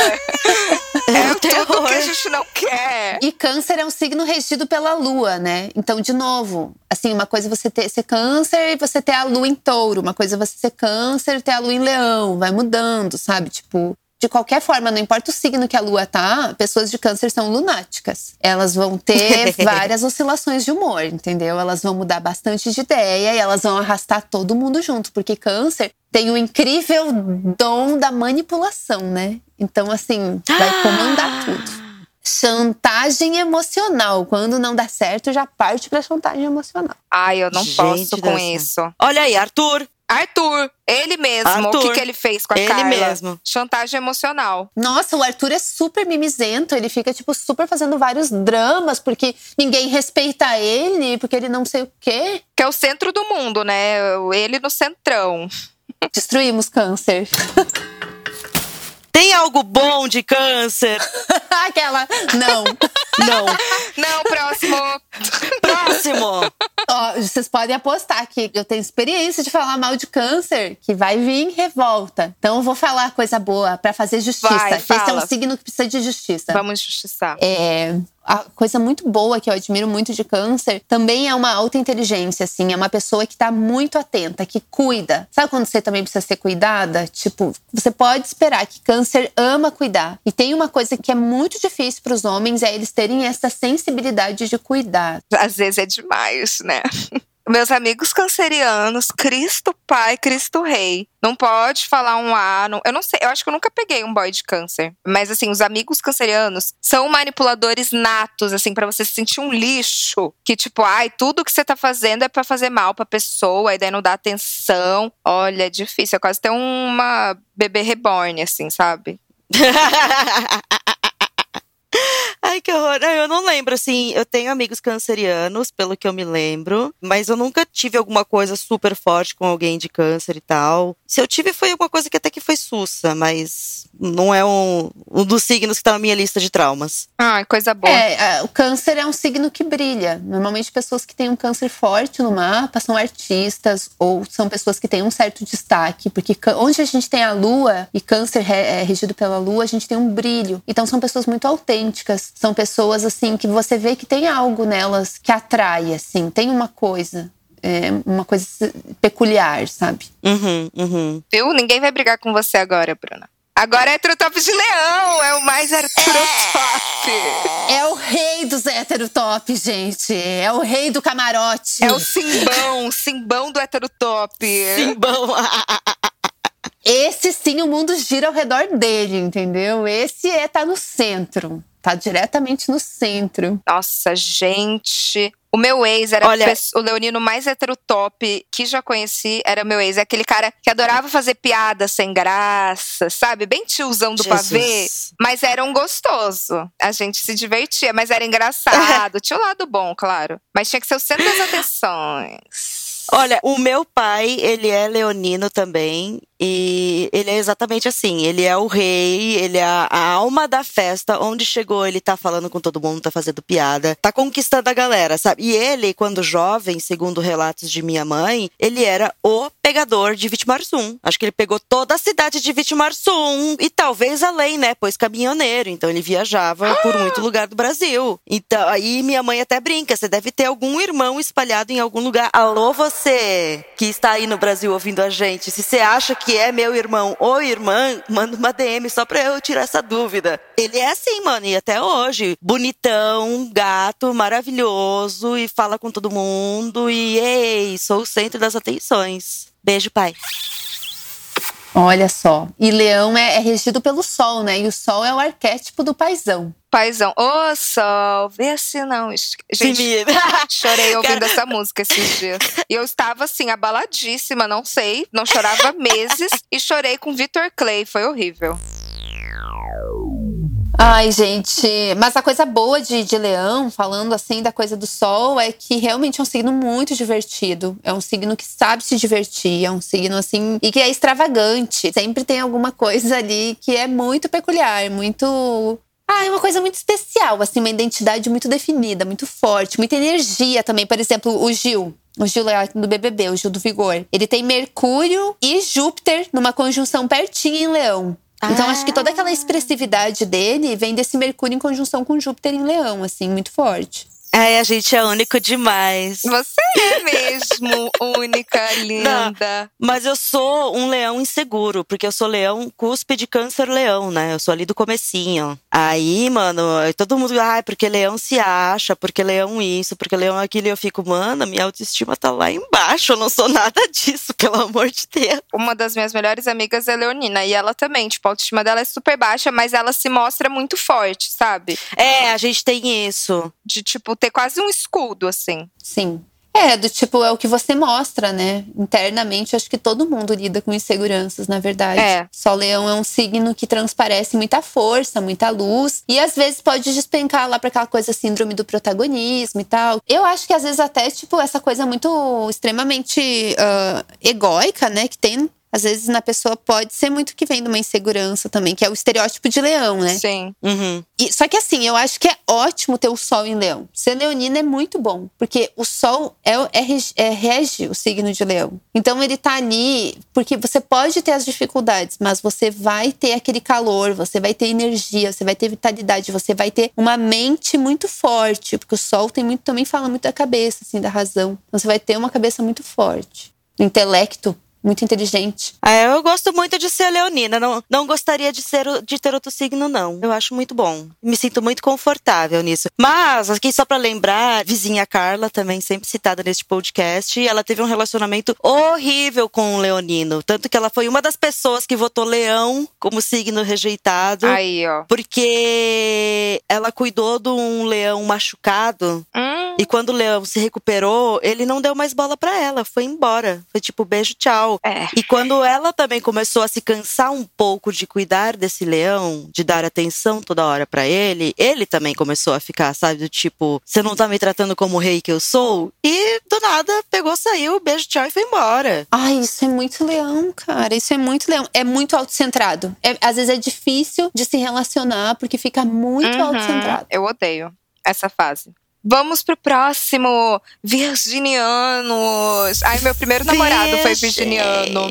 é o tudo que a gente não quer. E câncer é um signo regido pela lua, né? Então, de novo, assim, uma coisa é você ter, ser câncer e você ter a lua em touro. Uma coisa é você ser câncer e ter a lua em leão. Vai mudando, sabe? Tipo, de qualquer forma, não importa o signo que a lua tá, pessoas de câncer são lunáticas. Elas vão ter várias oscilações de humor, entendeu? Elas vão mudar bastante de ideia e elas vão arrastar todo mundo junto, porque câncer tem o incrível dom da manipulação, né? Então, assim, vai comandar tudo. Chantagem emocional. Quando não dá certo, já parte pra chantagem emocional. Ai, eu não Gente posso com dessa. isso. Olha aí, Arthur. Arthur, ele mesmo. O Arthur, que, que ele fez com a ele Carla? mesmo. Chantagem emocional. Nossa, o Arthur é super mimizento. Ele fica, tipo, super fazendo vários dramas, porque ninguém respeita ele, porque ele não sei o quê. Que é o centro do mundo, né? Ele no centrão. Destruímos câncer. Tem algo bom de câncer? Aquela. Não. Não. Não, próximo. Próximo. Ó, vocês podem apostar que eu tenho experiência de falar mal de câncer, que vai vir revolta. Então eu vou falar coisa boa pra fazer justiça. Vai, Esse é fala. um signo que precisa de justiça. Vamos justiçar. É, a coisa muito boa que eu admiro muito de câncer também é uma alta inteligência, assim. É uma pessoa que tá muito atenta, que cuida. Sabe quando você também precisa ser cuidada? Tipo, você pode esperar que câncer ama cuidar. E tem uma coisa que é muito difícil para os homens, é eles terem essa sensibilidade de cuidar. Às vezes é demais, né? Meus amigos cancerianos, Cristo Pai, Cristo Rei. Não pode falar um A. não- eu não sei, eu acho que eu nunca peguei um boy de câncer. Mas, assim, os amigos cancerianos são manipuladores natos, assim, pra você se sentir um lixo. Que, tipo, ai, tudo que você tá fazendo é pra fazer mal pra pessoa, e daí não dá atenção. Olha, é difícil. É quase ter uma bebê reborn, assim, sabe? Ai, que horror. Eu não lembro, assim. Eu tenho amigos cancerianos, pelo que eu me lembro. Mas eu nunca tive alguma coisa super forte com alguém de câncer e tal. Se eu tive, foi alguma coisa que até que foi sussa, mas não é um, um dos signos que tá na minha lista de traumas. Ai, coisa boa. É, a- o câncer é um signo que brilha. Normalmente, pessoas que têm um câncer forte no mapa são artistas ou são pessoas que têm um certo destaque. Porque onde a gente tem a lua e câncer é regido pela lua, a gente tem um brilho. Então, são pessoas muito autênticas. São pessoas, assim, que você vê que tem algo nelas que atrai, assim. Tem uma coisa. é, uma coisa peculiar, sabe? Uhum, uhum. Viu? Ninguém vai brigar com você agora, Bruna. Agora é heterotop de leão, é o mais heterotop. É o rei dos heterotop, gente. É o rei do camarote. É o simbão, simbão do heterotop. Simbão. Esse sim, o mundo gira ao redor dele, entendeu? Esse é tá no centro. Tá diretamente no centro. Nossa, gente. O meu ex era Olha- o leonino mais heterotop que já conheci. Era meu ex. É aquele cara que adorava fazer piada sem graça, sabe? Bem tiozão do Jesus. pavê. Mas era um gostoso. A gente se divertia, mas era engraçado. tinha o lado bom, claro. Mas tinha que ser o centro das atenções. Olha, o meu pai, ele é leonino também. E ele é exatamente assim. Ele é o rei, ele é a, alma da festa. Onde chegou, ele tá falando com todo mundo, tá fazendo piada, tá conquistando a galera, sabe? E ele, quando jovem, segundo relatos de minha mãe, ele era o pegador de Vitimarsum. Acho que ele pegou toda a cidade de Vitimarsum e talvez além, né? Pois caminhoneiro. Então ele viajava por muito lugar do Brasil. Então, aí minha mãe até brinca: você deve ter algum irmão espalhado em algum lugar. Alô, você que está aí no Brasil ouvindo a gente. Se você acha que é meu irmão ou irmã, manda uma DM só pra eu tirar essa dúvida. Ele é assim, mano, e até hoje. Bonitão, gato, maravilhoso e fala com todo mundo. E ei, sou o centro das atenções. Beijo, pai. Olha só. E leão é, é regido pelo sol, né? E o sol é o arquétipo do paizão. Paizão, ô sol, vê assim não. Gente, chorei ouvindo essa música esses dias. E eu estava assim, abaladíssima, não sei, não chorava meses. e chorei com Victor Clay, foi horrível. Ai, gente. Mas a coisa boa de, de leão, falando assim da coisa do sol, é que realmente é um signo muito divertido. É um signo que sabe se divertir. É um signo assim. E que é extravagante. Sempre tem alguma coisa ali que é muito peculiar, muito. Ah, é uma coisa muito especial, assim, uma identidade muito definida, muito forte, muita energia também. Por exemplo, o Gil. O Gil lá do BBB, o Gil do Vigor. Ele tem Mercúrio e Júpiter numa conjunção pertinho em Leão. Então, acho que toda aquela expressividade dele vem desse Mercúrio em conjunção com Júpiter em Leão, assim, muito forte. Ai, a gente é único demais. Você é mesmo única, linda. Mas eu sou um leão inseguro, porque eu sou leão cuspe de câncer leão, né? Eu sou ali do comecinho. Aí, mano, todo mundo, ai, porque leão se acha, porque leão isso, porque leão aquilo. E eu fico, mano, minha autoestima tá lá embaixo. Eu não sou nada disso, pelo amor de Deus. Uma das minhas melhores amigas é Leonina. E ela também, tipo, a autoestima dela é super baixa, mas ela se mostra muito forte, sabe? É, a gente tem isso. De, tipo, ter quase um escudo, assim. Sim. É, do tipo, é o que você mostra, né? Internamente, acho que todo mundo lida com inseguranças, na verdade. É. Só leão é um signo que transparece muita força, muita luz. E às vezes pode despencar lá pra aquela coisa síndrome do protagonismo e tal. Eu acho que às vezes até, tipo, essa coisa muito extremamente uh, egóica, né? Que tem às vezes na pessoa pode ser muito que vem de uma insegurança também, que é o estereótipo de leão, né? Sim. Uhum. E, só que assim, eu acho que é ótimo ter o sol em leão. Ser leonina é muito bom, porque o sol é, é, é, rege o signo de leão. Então ele tá ali, porque você pode ter as dificuldades, mas você vai ter aquele calor, você vai ter energia, você vai ter vitalidade, você vai ter uma mente muito forte, porque o sol tem muito, também fala muito da cabeça, assim, da razão. Então você vai ter uma cabeça muito forte. O intelecto muito inteligente. É, eu gosto muito de ser leonina. Não, não gostaria de, ser, de ter outro signo, não. Eu acho muito bom. Me sinto muito confortável nisso. Mas, aqui só para lembrar, vizinha Carla, também sempre citada neste podcast, ela teve um relacionamento horrível com o leonino. Tanto que ela foi uma das pessoas que votou leão como signo rejeitado. Aí, ó. Porque ela cuidou de um leão machucado. Hum. E quando o leão se recuperou, ele não deu mais bola para ela. Foi embora. Foi tipo, beijo, tchau. É. E quando ela também começou a se cansar um pouco de cuidar desse leão, de dar atenção toda hora para ele, ele também começou a ficar, sabe, do tipo, você não tá me tratando como o rei que eu sou? E do nada pegou, saiu, beijo, tchau e foi embora. Ai, isso é muito leão, cara. Isso é muito leão. É muito autocentrado. É, às vezes é difícil de se relacionar porque fica muito Uhum. autocentrado. Eu odeio essa fase. Vamos pro próximo. Virginianos. Ai, meu primeiro namorado foi virginiano.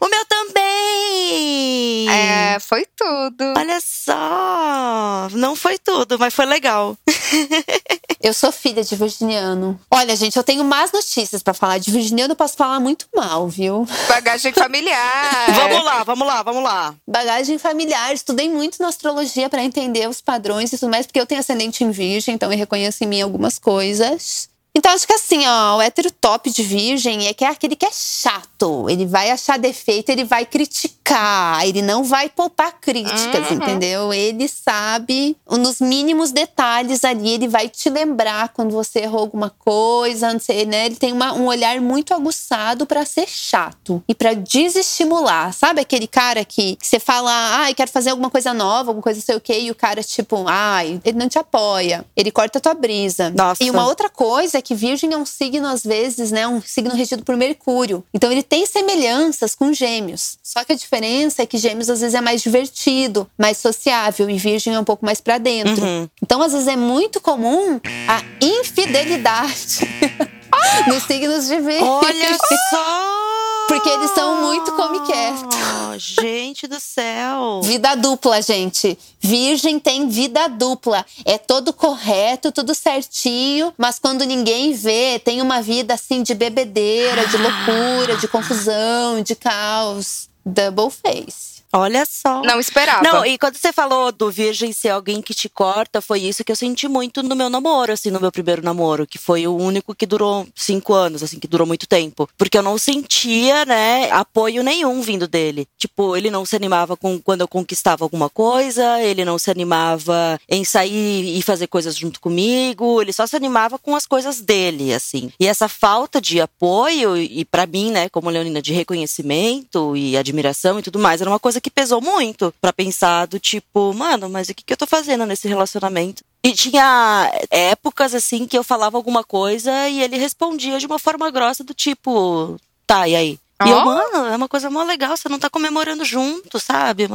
O meu também! É, foi tudo. Olha só! Não foi tudo, mas foi legal. Eu sou filha de virginiano. Olha, gente, eu tenho más notícias pra falar. De virginiano eu posso falar muito mal, viu? Bagagem familiar. Vamos lá, vamos lá, vamos lá. Bagagem familiar. Estudei muito na astrologia pra entender os padrões e tudo mais, porque eu tenho ascendente em virgem, então eu reconheço em mim algumas coisas. Então, acho que assim, ó, o hétero top de virgem é que é aquele que é chato. Ele vai achar defeito, ele vai criticar, ele não vai poupar críticas, Uhum. entendeu? Ele sabe, nos mínimos detalhes ali, ele vai te lembrar quando você errou alguma coisa, não sei, né? Ele tem uma- um olhar muito aguçado pra ser chato e pra desestimular. Sabe aquele cara que, que você fala, ai, quero fazer alguma coisa nova, alguma coisa sei o quê, e o cara, tipo, ai, ele não te apoia, ele corta a tua brisa. Nossa. E uma outra coisa que Virgem é um signo, às vezes, né? Um signo regido por Mercúrio. Então ele tem semelhanças com Gêmeos. Só que a diferença é que Gêmeos às vezes é mais divertido, mais sociável, e Virgem é um pouco mais pra dentro. Uhum. Então, às vezes, é muito comum a infidelidade nos signos de Virgem. Olha só! Porque eles são muito come quieto. Gente do céu! Vida dupla, gente. Virgem tem vida dupla. É todo correto, tudo certinho, mas quando ninguém vê, tem uma vida assim de bebedeira, de loucura, de confusão, de caos. Double face. Olha só! Não esperava. Não, e quando você falou do virgem ser alguém que te corta, foi isso que eu senti muito no meu namoro, assim, no meu primeiro namoro, que foi o único que durou cinco anos, assim, que durou muito tempo. Porque eu não sentia, né, apoio nenhum vindo dele. Tipo, ele não se animava com quando eu conquistava alguma coisa, ele não se animava em sair e fazer coisas junto comigo, ele só se animava com as coisas dele, assim. E essa falta de apoio, e pra mim, né, como Leonina, de reconhecimento e admiração e tudo mais, era uma coisa que pesou muito pra pensar do tipo, mano, mas o que, que eu tô fazendo nesse relacionamento? E tinha épocas assim que eu falava alguma coisa e ele respondia de uma forma grossa do tipo, tá, e aí? E eu, mano, é uma coisa mó legal, você não tá comemorando junto, sabe?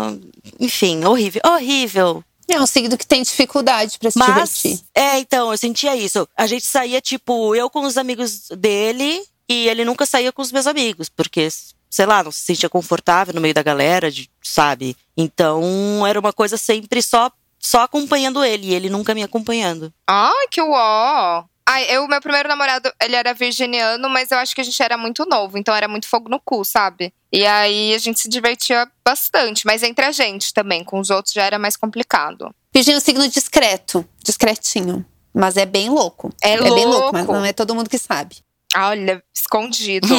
Enfim, horrível, horrível. É um signo que tem dificuldade pra se Mas, divertir. é, então, eu sentia isso. A gente saía, tipo, eu com os amigos dele e ele nunca saía com os meus amigos, porque, sei lá, não se sentia confortável no meio da galera, de- sabe? Então, era uma coisa sempre só só acompanhando ele, e ele nunca me acompanhando. Ai, que uó! Ai, eu, meu primeiro namorado, ele era virginiano, mas eu acho que a gente era muito novo, então era muito fogo no cu, sabe? E aí a gente se divertia bastante, mas entre a gente também, com os outros já era mais complicado. Virgem é um signo discreto, discretinho. Mas é bem louco. É, é bem louco, louco. mas não é todo mundo que sabe. Olha, escondido.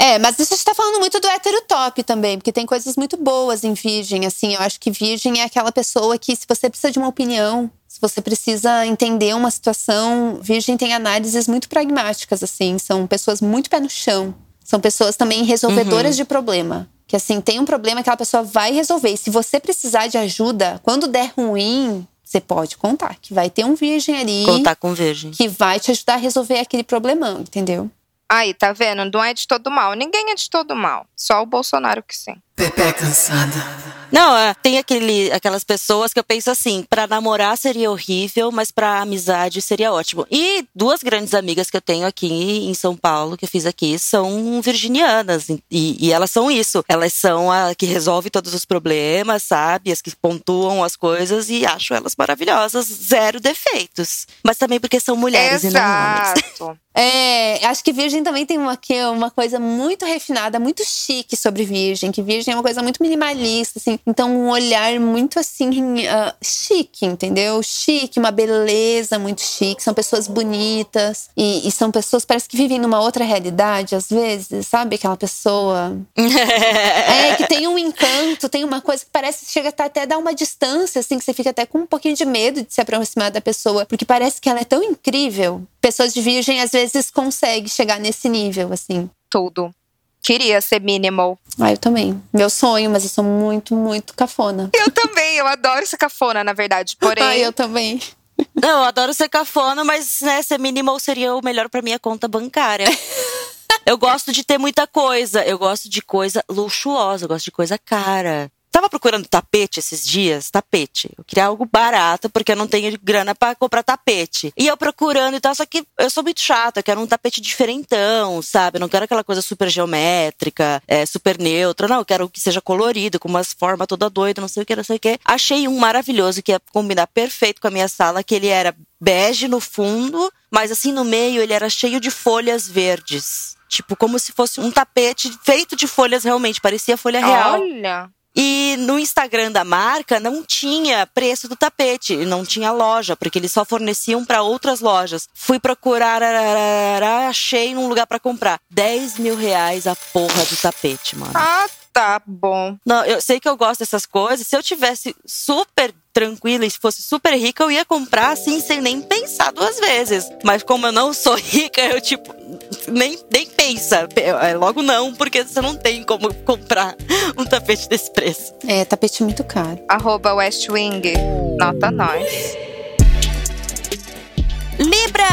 É, mas a gente tá falando muito do hétero top também, porque tem coisas muito boas em virgem, assim. Eu acho que virgem é aquela pessoa que, se você precisa de uma opinião, se você precisa entender uma situação, virgem tem análises muito pragmáticas, assim. São pessoas muito pé no chão. São pessoas também resolvedoras de problema. Que assim, tem um problema, aquela pessoa vai resolver. E se você precisar de ajuda, quando der ruim, você pode contar. Que vai ter um virgem ali Contar com virgem. que vai te ajudar a resolver aquele problemão, entendeu? Aí, tá vendo? Não é de todo mal. Ninguém é de todo mal. Só o Bolsonaro que sim. Pepe cansada. Não, é, tem aquele, aquelas pessoas que eu penso assim, pra namorar seria horrível, mas pra amizade seria ótimo. E duas grandes amigas que eu tenho aqui em São Paulo, que eu fiz aqui, são virginianas. E, e elas são isso. Elas são a que resolve todos os problemas, sabe? As que pontuam as coisas e acho elas maravilhosas, zero defeitos. Mas também porque são mulheres e não homens. Exato. É, acho que virgem também tem uma, que é uma coisa muito refinada, muito chique sobre virgem. Que virgem é uma coisa muito minimalista, assim. Então, um olhar muito, assim, ah, chique, entendeu? Chique, uma beleza muito chique. São pessoas bonitas. E, e são pessoas, parece que vivem numa outra realidade, às vezes. Sabe? Aquela pessoa… É, que tem um encanto, tem uma coisa que parece que chega até a dar uma distância, assim, que você fica até com um pouquinho de medo de se aproximar da pessoa, porque parece que ela é tão incrível. Pessoas de virgem às vezes conseguem chegar nesse nível, assim. Tudo. Queria ser minimal. Ah, eu também. Meu sonho, mas eu sou muito, muito cafona. Eu também, eu adoro ser cafona, na verdade. Porém, Ah, eu também. Não, eu adoro ser cafona, mas né, ser minimal seria o melhor pra minha conta bancária. Eu gosto de ter muita coisa. Eu gosto de coisa luxuosa, eu gosto de coisa cara. Tava procurando tapete esses dias, tapete. Eu queria algo barato, porque eu não tenho grana pra comprar tapete. E eu procurando e tal, só que eu sou muito chata, eu quero um tapete diferentão, sabe? Eu não quero aquela coisa super geométrica, é, super neutra. Não, eu quero que seja colorido, com umas formas toda doida, não sei o que, não sei o que. Achei um maravilhoso que ia combinar perfeito com a minha sala, que ele era bege no fundo, mas assim no meio ele era cheio de folhas verdes. Tipo, como se fosse um tapete feito de folhas realmente, parecia folha real. olha. E no Instagram da marca não tinha preço do tapete, não tinha loja, porque eles só forneciam para outras lojas. Fui procurar, achei num lugar para comprar. 10 mil reais a porra do tapete, mano. Ah, tá bom. Não, eu sei que eu gosto dessas coisas. Se eu tivesse super tranquila e se fosse super rica, eu ia comprar assim, sem nem pensar duas vezes. Mas como eu não sou rica, eu tipo, nem, nem pensa. É, Logo não, porque você não tem como comprar um tapete desse preço. É, tapete muito caro. Arroba West Wing. Nota nós. Libra!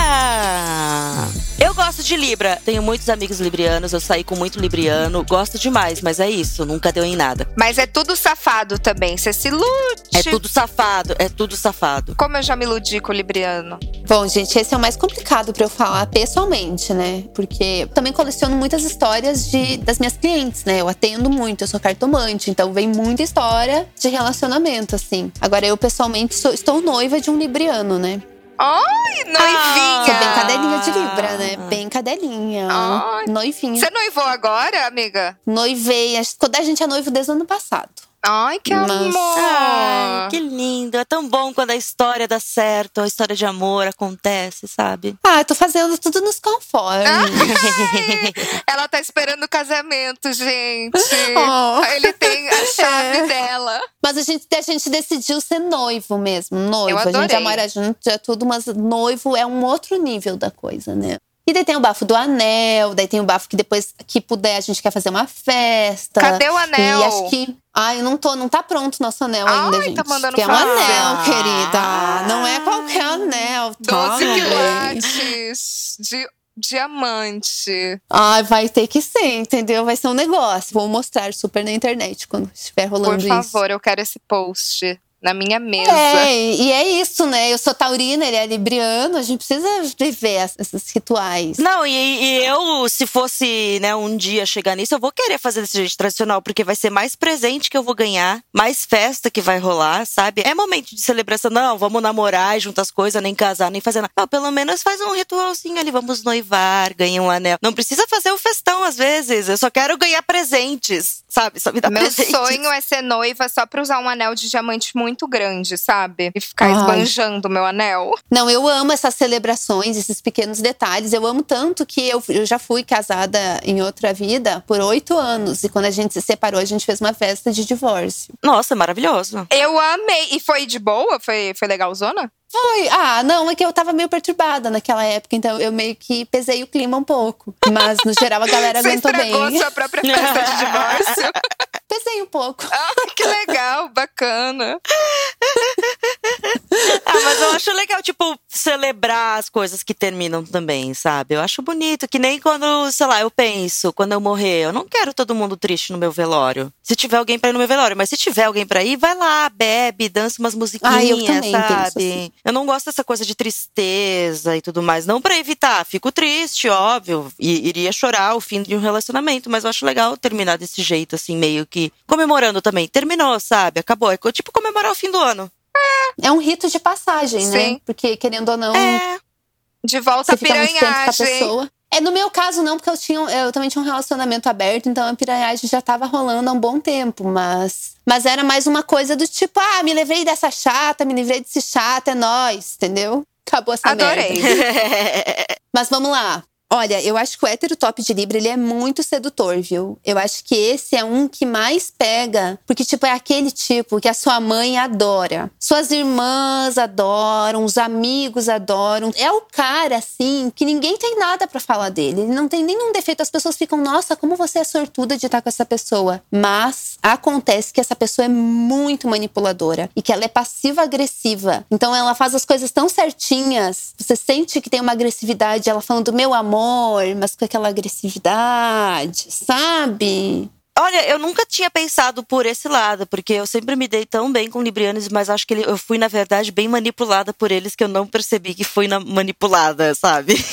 Eu gosto de Libra. Tenho muitos amigos librianos, eu saí com muito libriano. Gosto demais, mas é isso, nunca deu em nada. Mas é tudo safado também. Você se ilude. É tudo safado, é tudo safado. Como eu já me iludi com o Libriano. Bom, gente, esse é o mais complicado pra eu falar pessoalmente, né? Porque eu também coleciono muitas histórias de, das minhas clientes, né? Eu atendo muito, eu sou cartomante, então vem muita história de relacionamento, assim. Agora, eu pessoalmente sou- estou noiva de um libriano, né? Ai, noivinha! Sou bem cadelinha de Libra, né? Bem cadelinha. Ai. Noivinha. Você noivou agora, amiga? Noivei. Quando a gente é noivo desde o ano passado. Ai, que amor! Ai, que lindo. É tão bom quando a história dá certo, a história de amor acontece, sabe? Ah, eu tô fazendo tudo nos conformes. Ai, ela tá esperando o casamento, gente. Oh. Ele tem a chave É. dela. Mas a gente, a gente decidiu ser noivo mesmo. Noivo. Eu a gente já mora junto, já tudo, mas noivo é um outro nível da coisa, né? E daí tem o bafo do anel, daí tem o bafo que depois que puder a gente quer fazer uma festa. Cadê o anel? E acho que. Ai, não tô, não tá pronto nosso anel Ai, ainda, tá gente. mandando que é um fazer. anel, querida. Não é qualquer anel. tá, 12 meu bem? quilates de diamante. Ai, vai ter que ser, entendeu? Vai ser um negócio. Vou mostrar super na internet quando estiver Por rolando isso. favor, eu quero esse post na minha mesa. É, e é isso, né? Eu sou taurina, ele é libriano, a gente precisa viver esses rituais. Não, e, e eu, se fosse, né, um dia chegar nisso, eu vou querer fazer desse jeito tradicional, porque vai ser mais presente que eu vou ganhar, mais festa que vai rolar, sabe? É momento de celebração, não, vamos namorar e juntar as coisas, nem casar, nem fazer nada. Não, pelo menos faz um ritualzinho ali, vamos noivar, ganha um anel. Não precisa fazer o festão às vezes, eu só quero ganhar presentes, sabe? Só me dá Meu presentes. sonho é ser noiva só pra usar um anel de diamante muito grande, sabe? E ficar Ai. esbanjando meu anel. Não, eu amo essas celebrações, esses pequenos detalhes. Eu amo tanto que eu, eu já fui casada em outra vida por oito anos. E quando a gente se separou, a gente fez uma festa de divórcio. Nossa, maravilhoso. Eu amei. E foi de boa? Foi, foi legalzona? Foi. Ah, não, é que eu tava meio perturbada naquela época, então eu meio que pesei o clima um pouco. Mas no geral a galera Você aguentou bem. sua própria festa de divórcio? Pesei um pouco. Ah, que legal, bacana. Ah, mas eu acho legal, tipo, celebrar as coisas que terminam também, sabe? Eu acho bonito, que nem quando, sei lá, eu penso, quando eu morrer, eu não quero todo mundo triste no meu velório. Se tiver alguém pra ir no meu velório, mas se tiver alguém pra ir, vai lá, bebe, dança umas musiquinhas, Ah, eu também penso sabe? assim. Eu não gosto dessa coisa de tristeza e tudo mais. Não pra evitar, fico triste, óbvio, e iria chorar o fim de um relacionamento, mas eu acho legal terminar desse jeito, assim, meio que comemorando também. Terminou, sabe? Acabou. É tipo comemorar o fim do ano. É um rito de passagem, né? Sim. Porque, querendo ou não, É. De volta à piranhagem. É, no meu caso, não, porque eu, tinha, eu também tinha um relacionamento aberto, então a piranhagem já tava rolando há um bom tempo, mas. Mas era mais uma coisa do tipo, ah, me levei dessa chata, me livrei desse chato, é nóis, entendeu? Acabou essa Adorei. merda. Mas vamos lá. Olha, eu acho que o hétero top de Libra, ele é muito sedutor, viu? Eu acho que esse é um que mais pega. Porque, tipo, é aquele tipo que a sua mãe adora. Suas irmãs adoram, os amigos adoram. É o cara, assim, que ninguém tem nada pra falar dele. Ele não tem nenhum defeito. As pessoas ficam, nossa, como você é sortuda de estar com essa pessoa. Mas acontece que essa pessoa é muito manipuladora. E que ela é passiva-agressiva. Então, ela faz as coisas tão certinhas. Você sente que tem uma agressividade. Ela falando, meu amor, mas com aquela agressividade, sabe? Olha, eu nunca tinha pensado por esse lado, porque eu sempre me dei tão bem com librianos, mas acho que eu fui, na verdade, bem manipulada por eles, que eu não percebi que fui manipulada, sabe?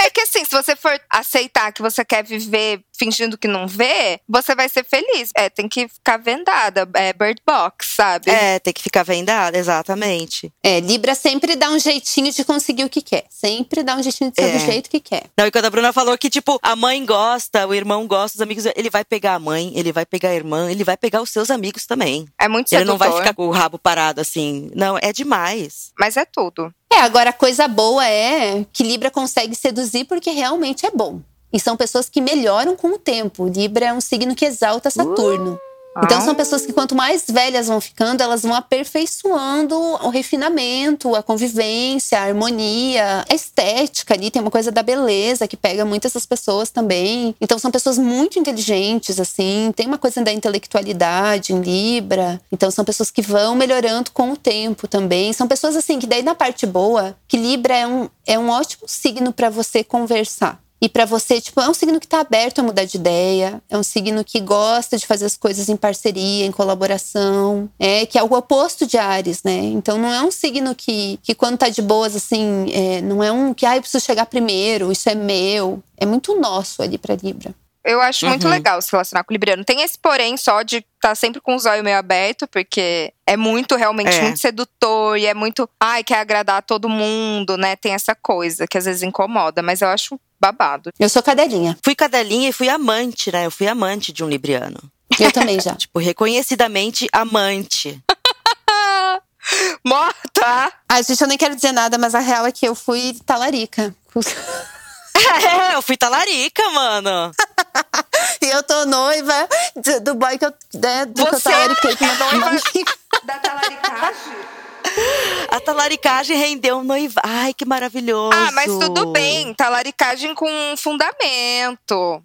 É que assim, se você for aceitar que você quer viver fingindo que não vê, você vai ser feliz. É, tem que ficar vendada. É bird box, sabe? É, tem que ficar vendada, exatamente. É, Libra sempre dá um jeitinho de conseguir o que quer. Sempre dá um jeitinho de ser É. do jeito que quer. Não, e quando a Bruna falou que, tipo, a mãe gosta, o irmão gosta, os amigos, ele vai pegar a mãe, ele vai pegar a irmã, ele vai pegar os seus amigos também. É muito Ele sedutor. não vai ficar com o rabo parado assim. Não, é demais. Mas é tudo. É, agora a coisa boa é que Libra consegue seduzir porque realmente é bom. E são pessoas que melhoram com o tempo. Libra é um signo que exalta Saturno. Então Ah. são pessoas que quanto mais velhas vão ficando, elas vão aperfeiçoando o refinamento, a convivência, a harmonia, a estética ali, tem uma coisa da beleza que pega muito essas pessoas também. Então são pessoas muito inteligentes assim, tem uma coisa da intelectualidade em Libra. Então são pessoas que vão melhorando com o tempo também. São pessoas assim que daí na parte boa, que Libra é um, é um ótimo signo para você conversar. E pra você, tipo, é um signo que tá aberto a mudar de ideia, é um signo que gosta de fazer as coisas em parceria, em colaboração, é que é o oposto de Ares, né? Então não é um signo que, que quando tá de boas, assim, é, não é um que, ah, eu preciso chegar primeiro, isso é meu. É muito nosso ali pra Libra. Eu acho muito Uhum. legal se relacionar com o Libriano. Tem esse porém só de estar sempre com os olhos meio aberto, porque é muito, realmente, É. muito sedutor e é muito, ai, quer agradar a todo mundo, né? Tem essa coisa que às vezes incomoda, mas eu acho babado. Eu sou cadelinha. Fui cadelinha e fui amante, né? Eu fui amante de um libriano. Eu também já. Tipo, reconhecidamente amante. Morta! Ai, gente, eu nem quero dizer nada, mas a real é que eu fui talarica. é, eu fui talarica, mano. E eu tô noiva do, do boy que eu, né, do que eu Você com uma noiva? amiga. Da talaricagem? A talaricagem rendeu um noiva. Ai, que maravilhoso. Ah, mas tudo bem. Talaricagem com fundamento.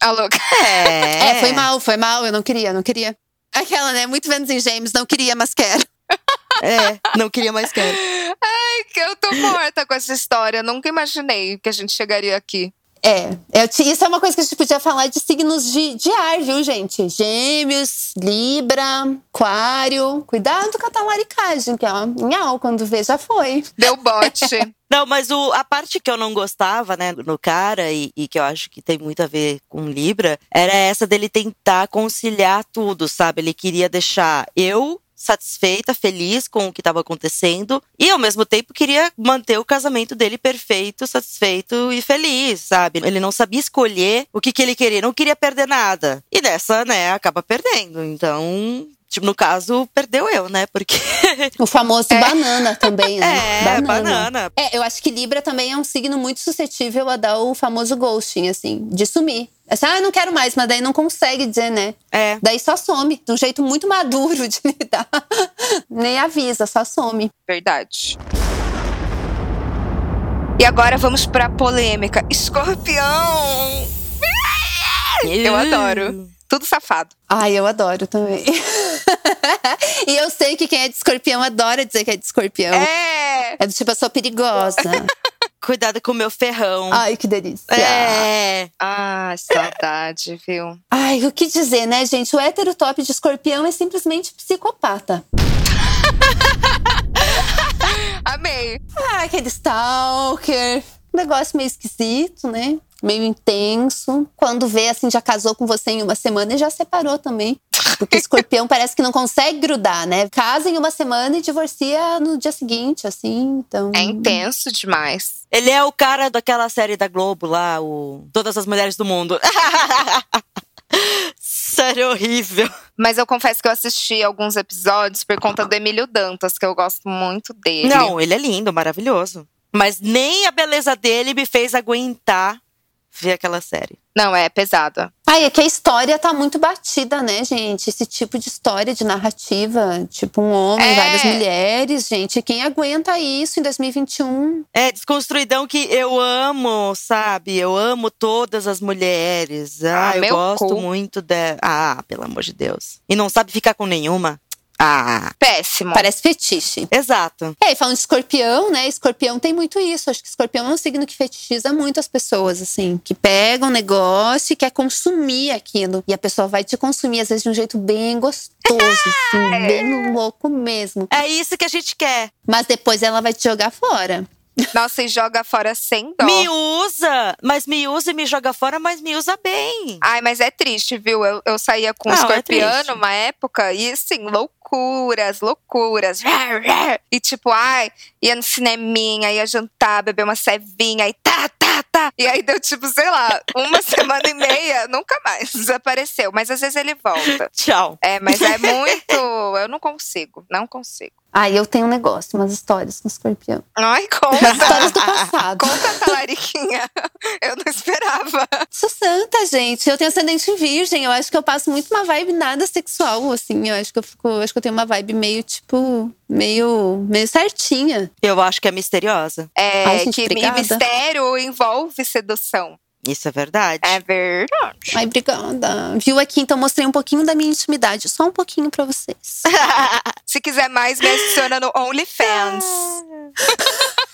Alô? É. É, foi mal, foi mal. Eu não queria, não queria. Aquela, né? Muito Vênus em Gêmeos, não queria, mas quero. É, não queria mais quero. Ai, que eu tô morta com essa história. Nunca imaginei que a gente chegaria aqui. É, eu te- isso é uma coisa que a gente podia falar de signos de, de ar, viu, gente? Gêmeos, Libra, Aquário. Cuidado com a talaricagem, que ó, nhau, quando vê, já foi. Deu bote. Não, mas o, a parte que eu não gostava, né, no cara, e, e que eu acho que tem muito a ver com Libra, era essa dele tentar conciliar tudo, sabe? Ele queria deixar eu satisfeita, feliz com o que estava acontecendo, e ao mesmo tempo queria manter o casamento dele perfeito, satisfeito e feliz, sabe? Ele não sabia escolher o que, que ele queria, não queria perder nada. E nessa, né, acaba perdendo. Então, tipo, no caso, perdeu eu, né? Porque. O famoso banana também, né? É, banana. É, eu acho que Libra também é um signo muito suscetível a dar o famoso ghosting, assim, de sumir. Assim, ah, não quero mais, mas daí não consegue dizer, né? É. Daí só some, de um jeito muito maduro de lidar. Nem avisa, só some. Verdade. E agora vamos pra polêmica. Escorpião! Eu adoro. Tudo safado. Ai, eu adoro também. e eu sei que quem é de escorpião adora dizer que é de escorpião. É! É do tipo, eu sou perigosa. Cuidado com o meu ferrão. Ai, que delícia. É. Ah, saudade, viu? Ai, o que dizer, né, gente? O hétero top de escorpião é simplesmente psicopata. Amei. Ah, aquele stalker. Um negócio meio esquisito, né? Meio intenso. Quando vê, assim, já casou com você em uma semana e já separou também. Porque escorpião parece que não consegue grudar, né? Casa em uma semana e divorcia no dia seguinte, assim. Então. É intenso demais. Ele é o cara daquela série da Globo lá, o Todas as Mulheres do Mundo. Série horrível. Mas eu confesso que eu assisti alguns episódios por conta do Emílio Dantas, que eu gosto muito dele. Não, ele é lindo, maravilhoso. Mas nem a beleza dele me fez aguentar ver aquela série. Não, é pesada. Ai, é que a história tá muito batida, né, gente? Esse tipo de história, de narrativa. Tipo, um homem, É. várias mulheres, gente. Quem aguenta isso em 2021? É, desconstruidão que eu amo, sabe? Eu amo todas as mulheres. Ah, Ah, eu gosto cu. muito de. Ah, pelo amor de Deus. E não sabe ficar com nenhuma? Ah, Péssimo. Parece fetiche. exato. É, e falando de escorpião, né? Escorpião tem muito isso. Acho que escorpião é um signo que fetichiza muito as pessoas, assim. Que pega um negócio e quer consumir aquilo. E a pessoa vai te consumir, às vezes, de um jeito bem gostoso, assim. Bem louco mesmo. É isso que a gente quer. Mas depois ela vai te jogar fora. Nossa, e joga fora sem dó. Me usa, mas me usa e me joga fora, mas me usa bem. Ai, mas é triste, viu? Eu, eu saía com um Não, é escorpiano triste. uma época e assim, loucuras, loucuras. E tipo, ai, ia no cineminha, ia jantar, beber uma cevinha, e tá, tá, tá. E aí deu tipo, sei lá, uma semana e meia, nunca mais desapareceu. Mas às vezes ele volta. Tchau. É, mas é muito. Eu não consigo, não consigo. Ah, eu tenho um negócio, umas histórias com escorpião. Ai, Histórias do conta. passado. Conta talariquinha. Eu não esperava. Sou santa, gente. Eu tenho ascendente em virgem. Eu acho que eu passo muito uma vibe nada sexual, assim. Eu acho que eu fico. Acho que eu tenho uma vibe meio, tipo, meio, meio certinha. Eu acho que é misteriosa. É Ai, gente, que obrigada. mistério envolve sedução. Isso é verdade. É verdade. Ai, obrigada. Viu aqui, então mostrei um pouquinho da minha intimidade. Só um pouquinho pra vocês. Se quiser mais, me adiciona no OnlyFans.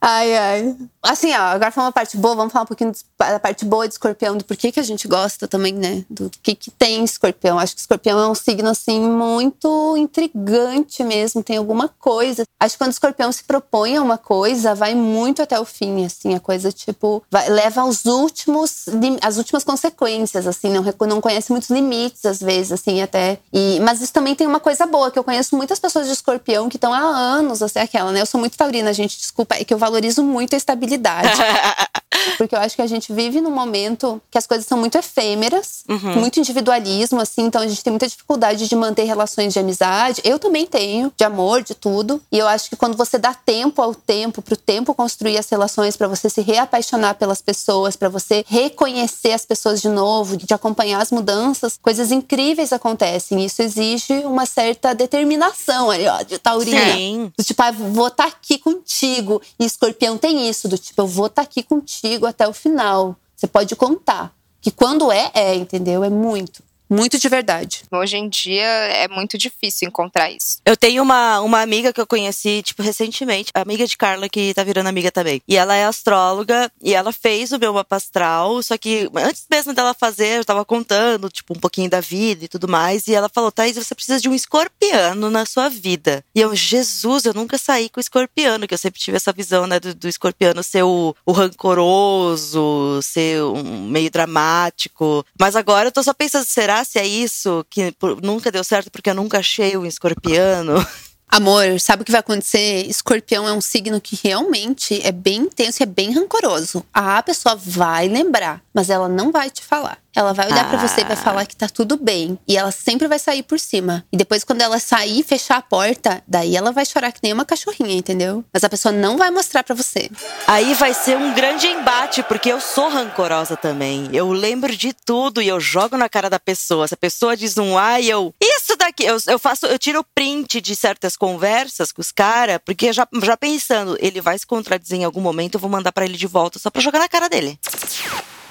Ai, ai. Assim, ó, agora falando uma parte boa, vamos falar um pouquinho da parte boa de escorpião, do porquê que a gente gosta também, né? Do que que tem escorpião. Acho que escorpião é um signo, assim, muito intrigante mesmo, tem alguma coisa. Acho que quando o escorpião se propõe a uma coisa, vai muito até o fim, assim, a coisa, tipo, vai- leva aos últimos, as últimas consequências, assim, não, não conhece muitos limites, às vezes, assim, até. E, mas isso também tem uma coisa boa, que eu conheço muitas pessoas de escorpião que estão há anos, assim, aquela, né? Eu sou muito taurina, gente, desculpa, é que eu valorizo muito a estabilidade. Porque eu acho que a gente vive num momento que as coisas são muito efêmeras, muito individualismo, assim, então a gente tem muita dificuldade de manter relações de amizade. Eu também tenho, de amor, de tudo. E eu acho que quando você dá tempo ao tempo, pro tempo construir as relações, pra você se reapaixonar pelas pessoas, pra você reconhecer as pessoas de novo, de acompanhar as mudanças, coisas incríveis acontecem. Isso exige uma certa determinação ali, ó, de taurina. Sim. Tipo, ah, vou estar aqui contigo. E escorpião tem isso, do tipo, eu vou estar aqui contigo até o final. Você pode contar. Que quando é, é, entendeu? É muito. Muito de verdade. Hoje em dia é muito difícil encontrar isso. Eu tenho uma, uma amiga que eu conheci, tipo, recentemente, amiga de Carla, que tá virando amiga também. E ela é astróloga e ela fez o meu mapa astral, só que antes mesmo dela fazer, eu tava contando, tipo, um pouquinho da vida e tudo mais. E ela falou: Thaís, você precisa de um escorpiano na sua vida. E eu, Jesus, eu nunca saí com o escorpiano, que eu sempre tive essa visão, né, do, do escorpiano ser o, o rancoroso, ser um meio dramático. Mas agora eu tô só pensando, será se é isso que nunca deu certo porque eu nunca achei um escorpiano? Amor, sabe o que vai acontecer? Escorpião é um signo que realmente é bem intenso e é bem rancoroso. A pessoa vai lembrar, mas ela não vai te falar. Ela vai olhar pra você e vai Ah. falar que tá tudo bem. E ela sempre vai sair por cima. E depois, quando ela sair e fechar a porta, daí ela vai chorar que nem uma cachorrinha, entendeu? Mas a pessoa não vai mostrar pra você. Aí vai ser um grande embate, porque eu sou rancorosa também. Eu lembro de tudo e eu jogo na cara da pessoa. Se a pessoa diz um ai, eu. Isso daqui. Eu, eu faço, eu tiro print de certas conversas com os caras, porque já, já pensando, ele vai se contradizer em algum momento, eu vou mandar pra ele de volta só pra jogar na cara dele.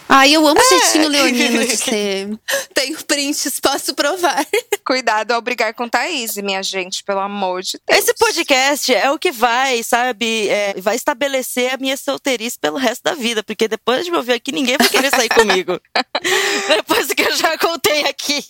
Ai, eu amo o jeitinho leonino de ser. Tenho prints, posso provar. Cuidado ao brigar com Thaís, minha gente, pelo amor de Deus. Esse podcast é o que vai, sabe, é, vai estabelecer a minha solteirice pelo resto da vida, porque depois de me ouvir aqui, ninguém vai querer sair comigo. depois do que eu já contei aqui.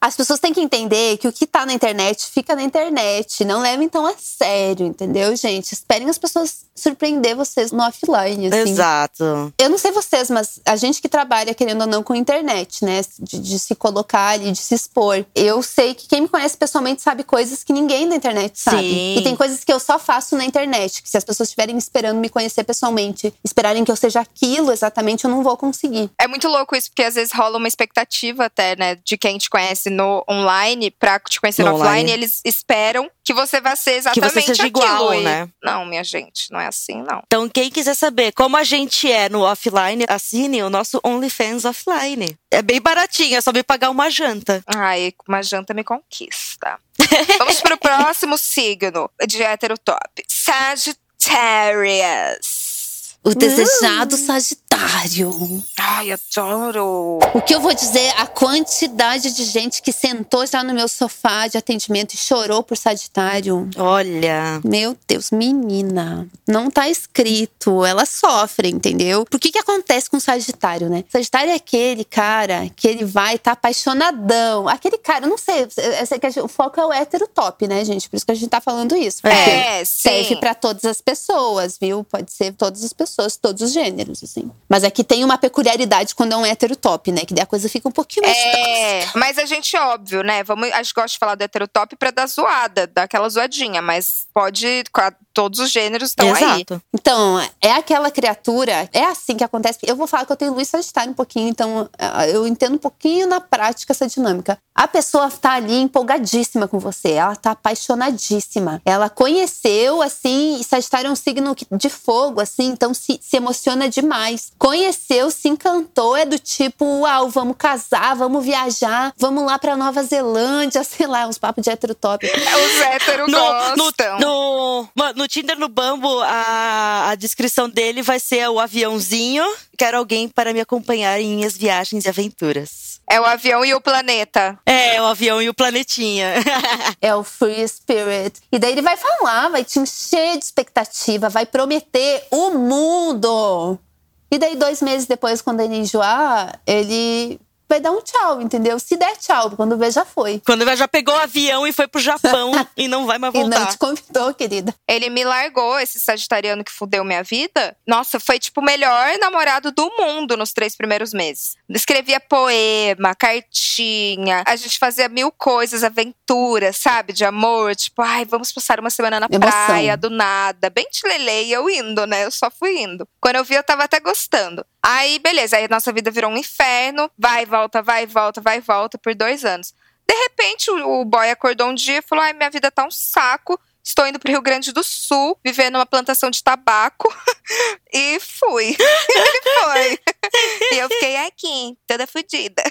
As pessoas têm que entender que o que tá na internet fica na internet. Não levem tão a sério, entendeu, gente? Esperem as pessoas surpreender vocês no offline, assim. Exato. Eu não sei vocês, mas a gente que trabalha, querendo ou não, com internet, né? De, de se colocar ali, de se expor. Eu sei que quem me conhece pessoalmente sabe coisas que ninguém da internet sabe. Sim. E tem coisas que eu só faço na internet. Que se as pessoas estiverem esperando me conhecer pessoalmente, esperarem que eu seja aquilo exatamente, eu não vou conseguir. É muito louco isso, porque às vezes rola uma expectativa até, né, de quem te conhece no online pra te conhecer no, No offline. online. Eles esperam que você vá ser Que exatamente você seja aquilo. igual, e- né? Não, minha gente, não é assim, não. Então, quem quiser saber como a gente é no offline, assine o nosso OnlyFans offline. É bem baratinho, é só me pagar uma janta. Ai, uma janta me conquista. Vamos pro próximo signo de heterotop. Sagittarius. O desejado Sagitário. Ai, adoro. O que eu vou dizer, a quantidade de gente que sentou já no meu sofá de atendimento e chorou por Sagitário. Olha. Meu Deus, menina, não tá escrito. Ela sofre, entendeu? Por que que acontece com o Sagitário, né? Sagitário é aquele cara que ele vai estar apaixonadão. Aquele cara, eu não sei, gente- o foco é o hétero top, né, gente? Por isso que a gente tá falando isso. É, sim. serve pra todas as pessoas, viu? Pode ser todas as pessoas, todos os gêneros, assim. Mas aqui tem uma peculiaridade quando é um hétero top, né? Que daí a coisa fica um pouquinho mais É, mas a gente, óbvio, né? Vamos, a gente gosta de falar do heterotop pra dar zoada, dar aquela zoadinha, mas pode. Todos os gêneros estão aí. Então, é aquela criatura, é assim que acontece. Eu vou falar que eu tenho luz sagitário um pouquinho, então ah, eu entendo um pouquinho na prática essa dinâmica. A pessoa tá ali empolgadíssima com você, ela tá apaixonadíssima. Ela conheceu, assim, Sagitário é um signo de fogo, assim, então se, se emociona demais. Conheceu, se encantou, é do tipo, uau, vamos casar, vamos viajar, vamos lá pra Nova Zelândia, sei lá, uns papos de heterotop. Os héteros No, no, gostam. no, mano, no Tinder, no Bambo, a, a descrição dele vai ser o aviãozinho. Quero alguém para me acompanhar em minhas viagens e aventuras. É o avião e o planeta. É, o avião e o planetinha. É o Free Spirit. E daí ele vai falar, vai te encher de expectativa, vai prometer o mundo. E daí, dois meses depois, quando ele enjoar, ele vai dar um tchau, entendeu? Se der tchau, quando vê, já foi. Quando ela já pegou o avião e foi pro Japão e não vai mais E não voltar. te convidou, querida. Ele me largou, esse sagitariano que fudeu minha vida. Nossa, foi tipo o melhor namorado do mundo nos três primeiros meses. Escrevia poema, cartinha, a gente fazia mil coisas, aventuras, sabe? De amor, tipo, ai, vamos passar uma semana na Emoção. praia, do nada. Bem tilelê, e eu indo, né? Eu só fui indo. Quando eu vi, eu tava até gostando. Aí, beleza, aí a nossa vida virou um inferno. Vai, volta, vai, volta, vai, volta, por dois anos. De repente, o boy acordou um dia e falou: Ai, minha vida tá um saco. Estou indo pro Rio Grande do Sul, viver numa plantação de tabaco. e fui. Ele foi. e eu fiquei aqui, toda fodida.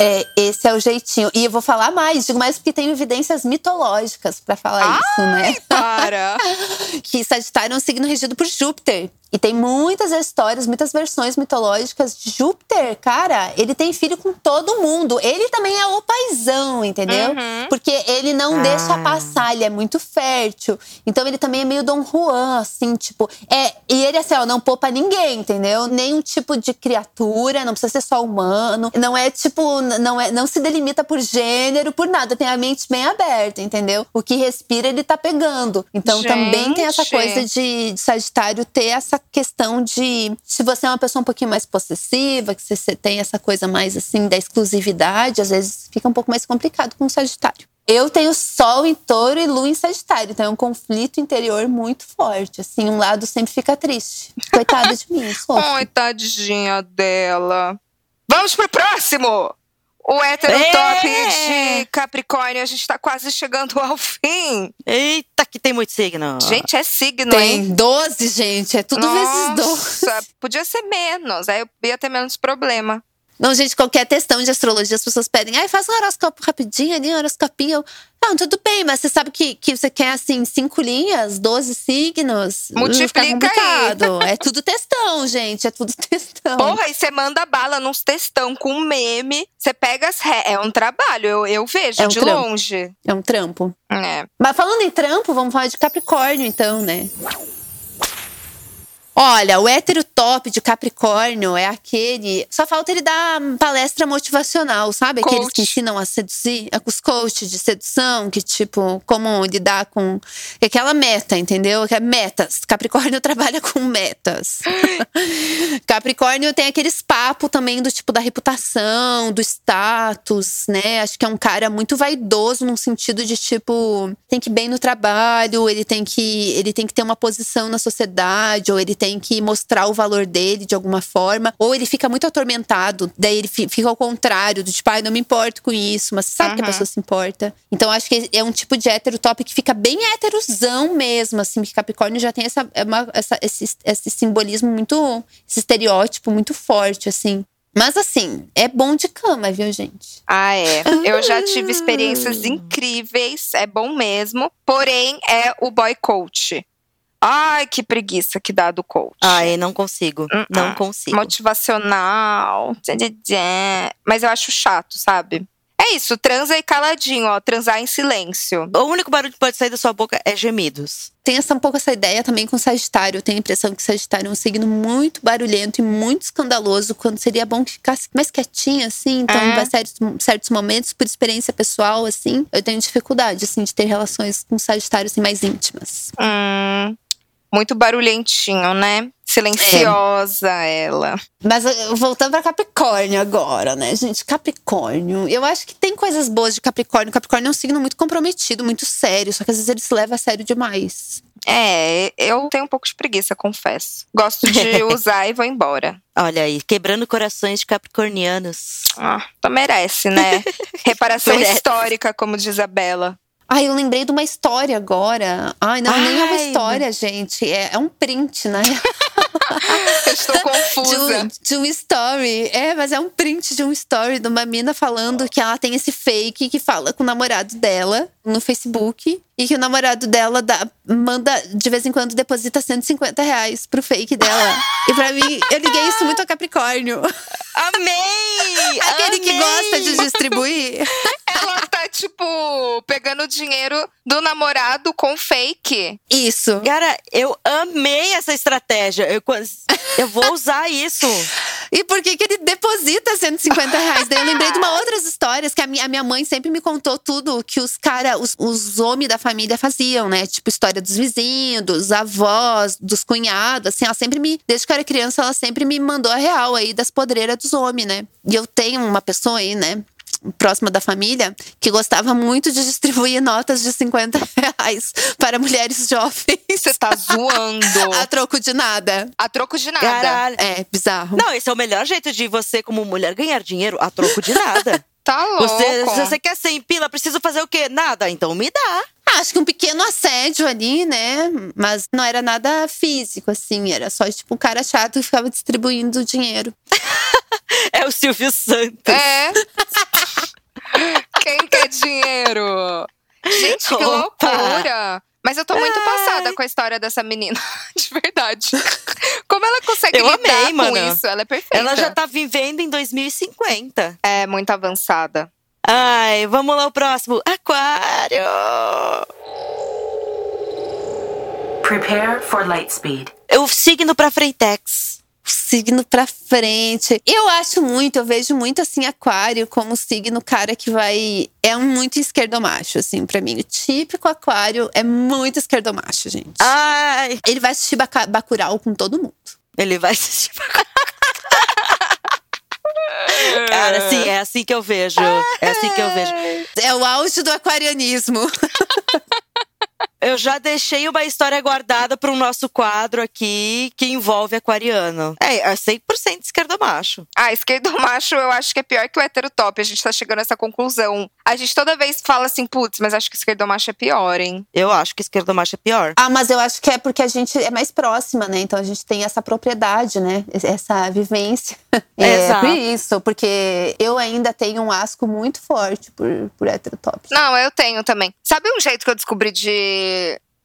É, esse é o jeitinho. E eu vou falar mais, digo mais porque tem evidências mitológicas pra falar isso, né? Para! que Sagitário é um signo regido por Júpiter. E tem muitas histórias, muitas versões mitológicas de Júpiter, cara. Ele tem filho com todo mundo. Ele também é o paizão, entendeu? Uhum. Porque ele não Ah. deixa passar, ele é muito fértil. Então ele também é meio Dom Juan, assim, tipo. É, e ele, assim, ó, não poupa ninguém, entendeu? Nenhum tipo de criatura, não precisa ser só humano. Não é tipo, não, é, não se delimita por gênero, por nada. Tem a mente bem aberta, entendeu? O que respira, ele tá pegando. Então também tem essa Gente. coisa de, de Sagitário ter essa questão de se você é uma pessoa um pouquinho mais possessiva, que você- você tem essa coisa mais assim da exclusividade, às vezes fica um pouco mais complicado com o Sagitário. Eu tenho Sol em Touro e Lua em Sagitário, então é um conflito interior muito forte. Assim, um lado sempre fica triste. Coitada de mim, sofro. Ai, tadinha dela. Vamos pro próximo! O hétero É. top de Capricórnio, a gente tá quase chegando ao fim. Eita, que tem muito signo. Gente, é signo, hein? Tem 12, gente, é tudo vezes 12. Nossa, podia ser menos, aí eu ia ter menos problema. Não, gente, qualquer testão de astrologia, as pessoas pedem, ai, faz um horóscopo rapidinho ali, um horoscopinho. Eu, Não, tudo bem, mas você sabe que, que você quer, assim, cinco linhas, 12 signos? Multiplica Fica complicado. É tudo testão, gente, é tudo testão. Porra, aí você manda bala nos textão com meme, você pega as ré. É um trabalho, eu, eu vejo É um de trampo. longe. É um trampo. É. Mas falando em trampo, vamos falar de Capricórnio, então, né? Olha, o hétero top de Capricórnio é aquele. Só falta ele dar palestra motivacional, sabe? Aqueles Coach. que ensinam a seduzir, os coaches de sedução, que, tipo, como lidar com aquela meta, entendeu? Que é metas. Capricórnio trabalha com metas. Capricórnio tem aqueles papos também do tipo da reputação, do status, né? Acho que é um cara muito vaidoso num sentido de tipo, tem que ir bem no trabalho, ele tem que ele tem que ter uma posição na sociedade, ou ele tem que mostrar o valor dele de alguma forma, ou ele fica muito atormentado, daí ele fi- fica ao contrário, do tipo, ai, não me importo com isso, mas você sabe que a Uhum. pessoa se importa. Então acho que é um tipo de hétero top que fica bem héterozão mesmo, assim, que Capricórnio já tem essa, é uma- essa- esse, esse simbolismo muito, esse estereótipo muito forte, assim. Mas assim, é bom de cama, viu, gente? Ah, é. Eu já tive experiências incríveis, é bom mesmo. Porém, é o boy coach. Ai, que preguiça que dá do coach. Ai, não consigo. Hum, Não hum. consigo. Motivacional. Mas eu acho chato, sabe? É isso, transa e caladinho, ó. Transar em silêncio. O único barulho que pode sair da sua boca é gemidos. Tem essa, um pouco essa ideia também com Sagitário. Eu tenho a impressão que Sagitário é um signo muito barulhento e muito escandaloso, quando seria bom que ficasse mais quietinho, assim. Então, É. em certos, certos momentos, por experiência pessoal, assim, eu tenho dificuldade, assim, de ter relações com Sagitário, assim, mais íntimas. Hum, muito barulhentinho, né? Silenciosa ela. Mas eh, voltando pra Capricórnio agora, né, gente? Capricórnio. Eu acho que tem coisas boas de Capricórnio. Capricórnio é um signo muito comprometido, muito sério. Só que às vezes ele se leva a sério demais. É, eu tenho um pouco de preguiça, confesso. Gosto de usar e vou embora. Olha aí, quebrando corações de capricornianos. Ah, então merece, né? Reparação Merece. histórica, como diz a Bela. Ai, eu lembrei de uma história agora. Ai, não, nem é uma Ai, história, gente. É, é um print, né? Eu estou De confusa. um, de um story. É, mas é um print de um story de uma mina falando que ela tem esse fake que fala com o namorado dela no Facebook. E que o namorado dela dá, manda, de vez em quando, deposita 150 reais pro fake dela. e pra mim, eu liguei isso muito a Capricórnio. Amei! Aquele que Amei! gosta de distribuir. Ela tipo, pegando dinheiro do namorado com fake. Isso. Cara, eu amei essa estratégia. Eu, eu vou usar isso. E por que, que ele deposita 150 reais? Daí eu lembrei de uma outras histórias que a minha, a minha mãe sempre me contou tudo que os cara, os, os homens da família faziam, né? Tipo, história dos vizinhos, dos avós, dos cunhados, assim, ela sempre me, desde que eu era criança, ela sempre me mandou a real aí das podreiras dos homens, né? E eu tenho uma pessoa aí, né? Próxima da família, que gostava muito de distribuir notas de 50 reais para mulheres jovens. Você tá zoando. A troco de nada. A troco de nada. Caralho. É, bizarro. Não, esse é o melhor jeito de você, como mulher, ganhar dinheiro a troco de nada. Tá louco. Você, se você quer sem pila, preciso fazer o quê? Nada, então me dá. Acho que um pequeno assédio ali, né? Mas não era nada físico, assim. Era só, tipo, um cara chato que ficava distribuindo dinheiro. É o Silvio Santos. É. Quem quer dinheiro? Gente, que Opa. loucura! Mas eu tô muito passada com a história dessa menina, de verdade. Como ela consegue Eu lidar amei, com mano. isso? Ela é perfeita. Ela já tá vivendo em 2050. é muito avançada. Ai, vamos lá o próximo. Aquário. Prepare for light speed. O signo pra Freitex. Signo pra frente. Eu acho muito, eu vejo muito assim, aquário como signo cara que vai. É um muito esquerdomacho, assim, pra mim. O típico aquário é muito esquerdomacho, gente. Ai, Ele vai assistir Baca- Bacurau com todo mundo. ele vai assistir. Cara, sim, é assim que eu vejo. É assim que eu vejo. É o auge do aquarianismo. Eu já deixei uma história guardada para o nosso quadro aqui que envolve aquariano. É, é 100% esquerdomacho. Ah, esquerdo macho eu acho que é pior que o hétero top. A gente tá chegando a essa conclusão. A gente toda vez fala assim, putz, mas acho que esquerdo macho é pior, hein? Eu acho que esquerdomacho é pior. Ah, mas eu acho que é porque a gente é mais próxima, né? Então a gente tem essa propriedade, né? Essa vivência. É Exato. por isso, porque eu ainda tenho um asco muito forte por, por heterotop. Não, eu tenho também. Sabe um jeito que eu descobri de.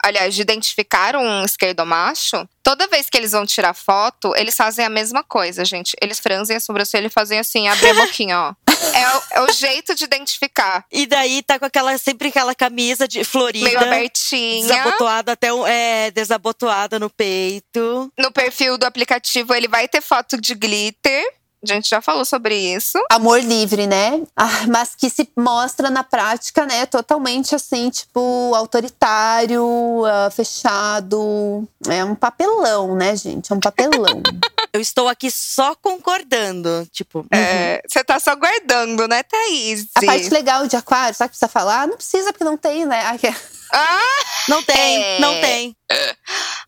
Aliás, de identificar um esquerdomacho? Toda vez que eles vão tirar foto, eles fazem a mesma coisa, gente. Eles franzem a sobrancelha e fazem assim, abrem a boquinha, ó. É o, é o jeito de identificar. E daí tá com aquela sempre aquela camisa de florida, Meio abertinha. desabotoada até o- é, desabotoada no peito. No perfil do aplicativo, ele vai ter foto de glitter. A gente já falou sobre isso. Amor livre, né? Ah, mas que se mostra na prática, né? Totalmente assim, tipo, autoritário, ah, fechado. É um papelão, né, gente? É um papelão. Eu estou aqui só concordando, tipo, É, Você tá só guardando, né, Thaís? A parte legal de aquário, sabe o que precisa falar? Não precisa, porque não tem, né? Que- Ah! não tem, É. não tem.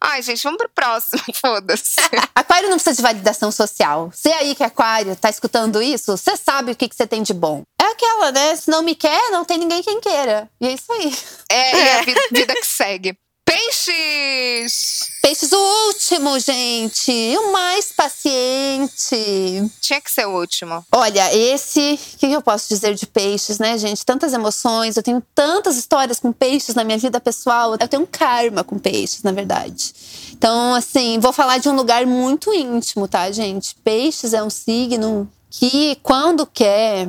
Ai, gente, vamos pro próximo. Foda-se. Aquário não precisa de validação social. Você aí que é aquário, tá escutando isso, você sabe o que, que você tem de bom. É aquela, né? Se não me quer, não tem ninguém quem queira. E é isso aí. É, e a vida, vida que segue. Peixes! Peixes, o último, gente. O mais paciente. Tinha que ser o último. Olha, esse. O que eu posso dizer de peixes, né, gente? Tantas emoções. Eu tenho tantas histórias com peixes na minha vida pessoal. Eu tenho um karma com peixes, na verdade. Então, assim, vou falar de um lugar muito íntimo, tá, gente? Peixes é um signo que, quando quer,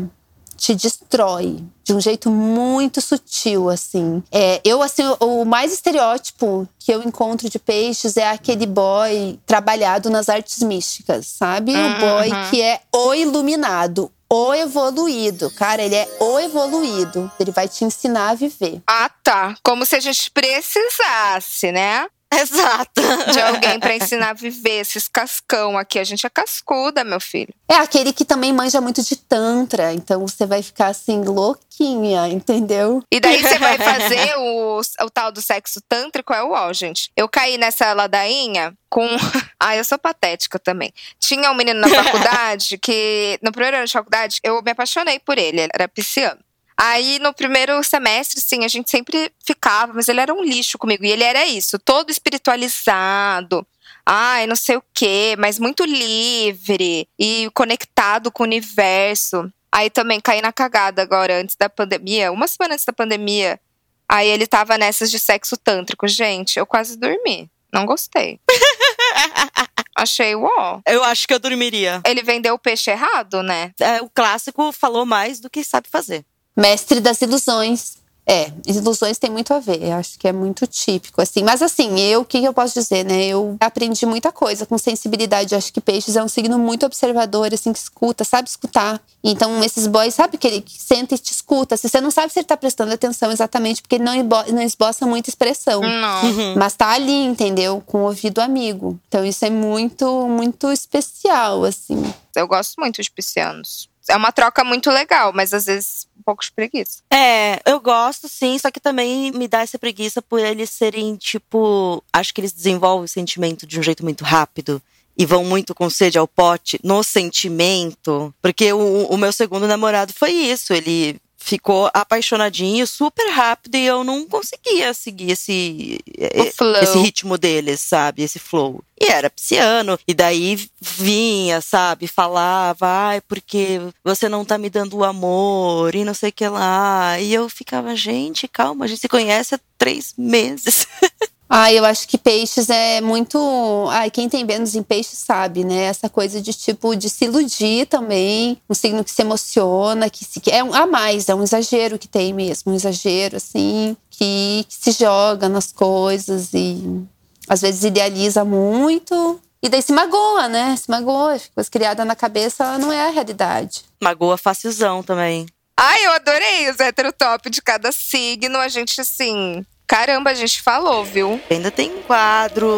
te destrói de um jeito muito sutil, assim. É, eu, assim, o, mais estereótipo que eu encontro de peixes é aquele boy trabalhado nas artes místicas, sabe? O boy que é o iluminado, o evoluído. Cara, ele é o evoluído. Ele vai te ensinar a viver. Ah, tá. Como se a gente precisasse, né? Exato. De alguém pra ensinar a viver esses cascão aqui. A gente é cascuda, meu filho. É aquele que também manja muito de tantra, então você vai ficar assim louquinha, entendeu? E daí você vai fazer o, o tal do sexo tântrico, é o ó, gente. Eu caí nessa ladainha com. Ah, eu sou patética também. Tinha um menino na faculdade que, no primeiro ano de faculdade, eu me apaixonei por ele, ele era pisciano. Aí, no primeiro semestre, sim, a gente sempre ficava, mas ele era um lixo comigo. E ele era isso, todo espiritualizado. Ai, não sei o quê, mas muito livre e conectado com o universo. Aí também caí na cagada agora, antes da pandemia, uma semana antes da pandemia. Aí ele tava nessas de sexo tântrico. Gente, eu quase dormi. Não gostei. Achei uó. Eu acho que eu dormiria. Ele vendeu o peixe errado, né? É, o clássico falou mais do que sabe fazer. Mestre das ilusões. É, ilusões tem muito a ver. Eu acho que é muito típico, assim. Mas assim, eu, o que eu posso dizer, né? Eu aprendi muita coisa com sensibilidade. Acho que peixes é um signo muito observador, assim, que escuta, sabe escutar. Então, esses boys, sabe que ele senta e te escuta. Se você não sabe se ele tá prestando atenção exatamente, porque ele não, esbo- não esboça muita expressão. Não. Mas tá ali, entendeu? Com o ouvido amigo. Então, isso é muito, muito especial, assim. Eu gosto muito de piscianos. É uma troca muito legal, mas às vezes pouco de preguiça. É, eu gosto sim, só que também me dá essa preguiça por eles serem, tipo. Acho que eles desenvolvem o sentimento de um jeito muito rápido. e vão muito com sede ao pote no sentimento, porque o, o meu segundo namorado foi isso, ele ficou apaixonadinho super rápido e eu não conseguia seguir esse, esse ritmo deles, sabe? Esse flow. E era pisciano. E daí vinha, sabe? Falava, ai, porque você não tá me dando o amor e não sei o que lá. E eu ficava, gente, calma, a gente se conhece há três meses. Ah, eu acho que peixes é muito. Ai, quem tem Vênus em peixes sabe, né? Essa coisa de tipo de se iludir também, um signo que se emociona, que se é um a mais, é um exagero que tem mesmo, um exagero assim, que, que se joga nas coisas e às vezes idealiza muito. E daí se magoa, né? Se magoa, coisa criada na cabeça não é a realidade. Magoa facilzão também. Ai, eu adorei os heterotop de cada signo. A gente, assim, Caramba, a gente falou, viu? Ainda tem quadro.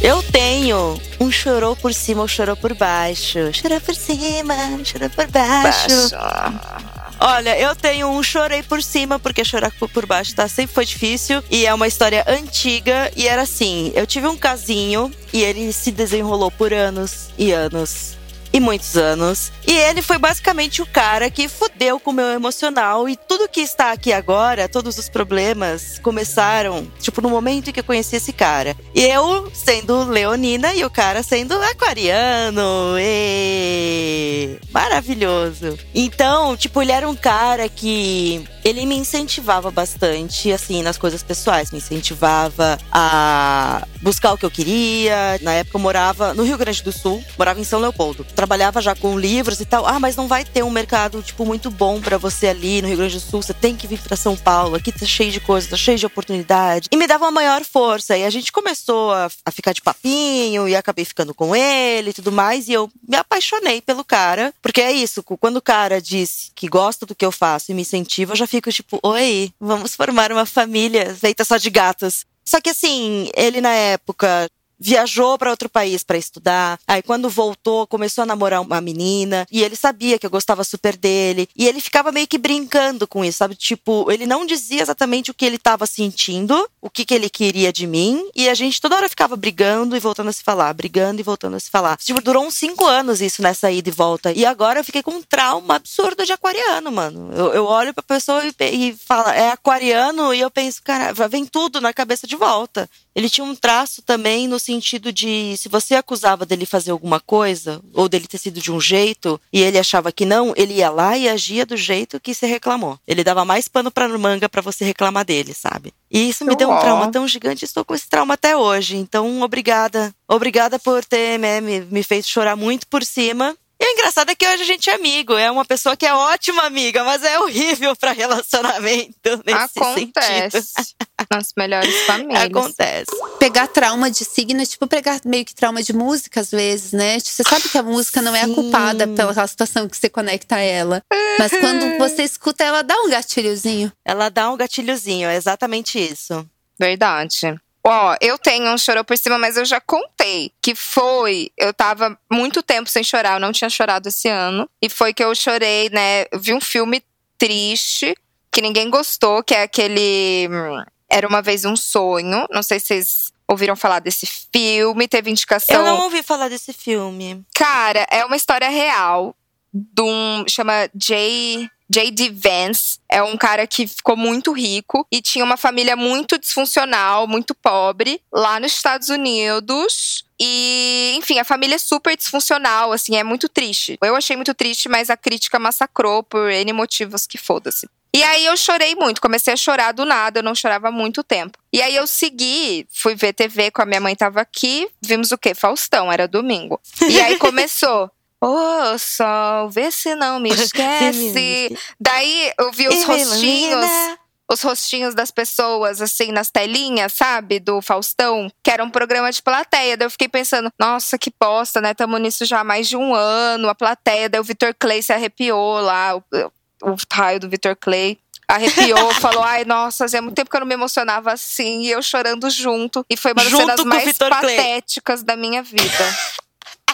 Eu tenho um chorou por cima ou chorou por baixo. Chorou por cima, chorou por baixo. baixo. Olha, eu tenho um chorei por cima, porque chorar por baixo tá, sempre foi difícil. E é uma história antiga. E era assim: eu tive um casinho e ele se desenrolou por anos e anos e muitos anos. E ele foi basicamente o cara que fudeu com o meu emocional. E tudo que está aqui agora, todos os problemas, começaram, tipo, no momento em que eu conheci esse cara. E eu sendo leonina e o cara sendo aquariano. E... Maravilhoso. Então, tipo, ele era um cara que ele me incentivava bastante, assim, nas coisas pessoais. Me incentivava a buscar o que eu queria. Na época eu morava no Rio Grande do Sul, morava em São Leopoldo trabalhava já com livros e tal. Ah, mas não vai ter um mercado, tipo, muito bom para você ali no Rio Grande do Sul. Você tem que vir para São Paulo. Aqui tá cheio de coisas, tá cheio de oportunidade. E me dava uma maior força. E a gente começou a, a ficar de papinho e acabei ficando com ele e tudo mais. E eu me apaixonei pelo cara. Porque é isso, quando o cara diz que gosta do que eu faço e me incentiva, eu já fico tipo, oi, vamos formar uma família feita só de gatos. Só que assim, ele na época viajou para outro país para estudar. Aí quando voltou, começou a namorar uma menina e ele sabia que eu gostava super dele e ele ficava meio que brincando com isso, sabe? Tipo, ele não dizia exatamente o que ele estava sentindo, o que que ele queria de mim e a gente toda hora ficava brigando e voltando a se falar, brigando e voltando a se falar. Tipo, durou uns cinco anos isso nessa ida e volta e agora eu fiquei com um trauma absurdo de aquariano, mano. Eu, eu olho pra pessoa e, e fala, é aquariano e eu penso, cara, vem tudo na cabeça de volta. Ele tinha um traço também no sentido de se você acusava dele fazer alguma coisa ou dele ter sido de um jeito e ele achava que não, ele ia lá e agia do jeito que você reclamou. Ele dava mais pano para manga para você reclamar dele, sabe? E isso me deu um trauma tão gigante, estou com esse trauma até hoje. Então, obrigada. Obrigada por ter né, me, me feito chorar muito por cima. E o engraçado é que hoje a gente é amigo. É uma pessoa que é ótima amiga, mas é horrível para relacionamento nesse Acontece. sentido. Nas melhores famílias. Acontece. Pegar trauma de signo é tipo pegar meio que trauma de música, às vezes, né? Tipo, você sabe que a música não é a culpada pela situação que você conecta a ela. Mas quando você escuta, ela dá um gatilhozinho. Ela dá um gatilhozinho, é exatamente isso. Verdade. Ó, eu tenho um chorou por cima, mas eu já contei que foi. Eu tava muito tempo sem chorar, eu não tinha chorado esse ano. E foi que eu chorei, né? Eu vi um filme triste que ninguém gostou, que é aquele. Era uma vez um sonho. Não sei se vocês ouviram falar desse filme, teve indicação. Eu não ouvi falar desse filme. Cara, é uma história real de um. chama Jay. J.D. Vance é um cara que ficou muito rico e tinha uma família muito disfuncional, muito pobre, lá nos Estados Unidos. E, enfim, a família é super disfuncional, assim, é muito triste. Eu achei muito triste, mas a crítica massacrou por N motivos que foda-se. E aí eu chorei muito, comecei a chorar do nada, eu não chorava há muito tempo. E aí eu segui, fui ver TV com a minha mãe tava aqui, vimos o quê? Faustão, era domingo. E aí começou. Ô, oh, sol, vê se não me esquece. Daí eu vi os rostinhos, os rostinhos das pessoas, assim, nas telinhas, sabe? Do Faustão, que era um programa de plateia. Daí eu fiquei pensando, nossa, que bosta, né? Tamo nisso já há mais de um ano, a plateia. Daí o Vitor Clay se arrepiou lá, o, o raio do Vitor Clay arrepiou, falou: ai, nossa, fazia muito tempo que eu não me emocionava assim, e eu chorando junto. E foi uma das cenas mais patéticas da minha vida.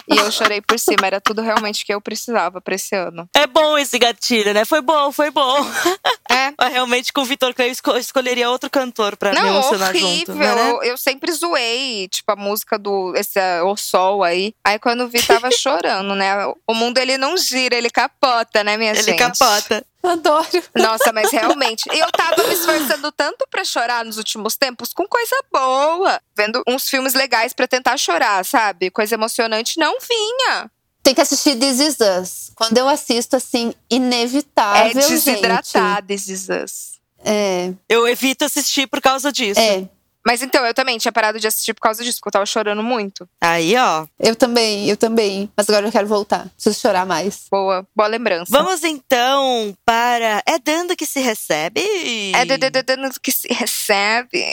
E eu chorei por cima, era tudo realmente que eu precisava pra esse ano. É bom esse gatilho, né? Foi bom, foi bom. É. Mas realmente com o Vitor Clay eu esco- escolheria outro cantor pra me Não, emocionar horrível. junto. né? Eu, eu sempre zoei, tipo, a música do esse, uh, O Sol aí. Aí quando eu vi, tava chorando, né? O mundo, ele não gira, ele capota, né, minha Ele gente? capota. Adoro. Nossa, mas realmente. Eu tava me esforçando tanto pra chorar nos últimos tempos com coisa boa. Vendo uns filmes legais pra tentar chorar, sabe? Coisa emocionante não vinha. Tem que assistir This Is Us. Quando eu assisto, assim, É inevitável, desidratar, This Is Us. gente. É, Eu evito assistir por causa disso. é. Mas então, eu também tinha parado de assistir por causa disso, porque eu tava chorando muito. Aí, ó. Eu também, eu também. Mas agora eu quero voltar. Preciso chorar mais. Boa, boa lembrança. Vamos então para É Dando que se recebe? É de- que se recebe.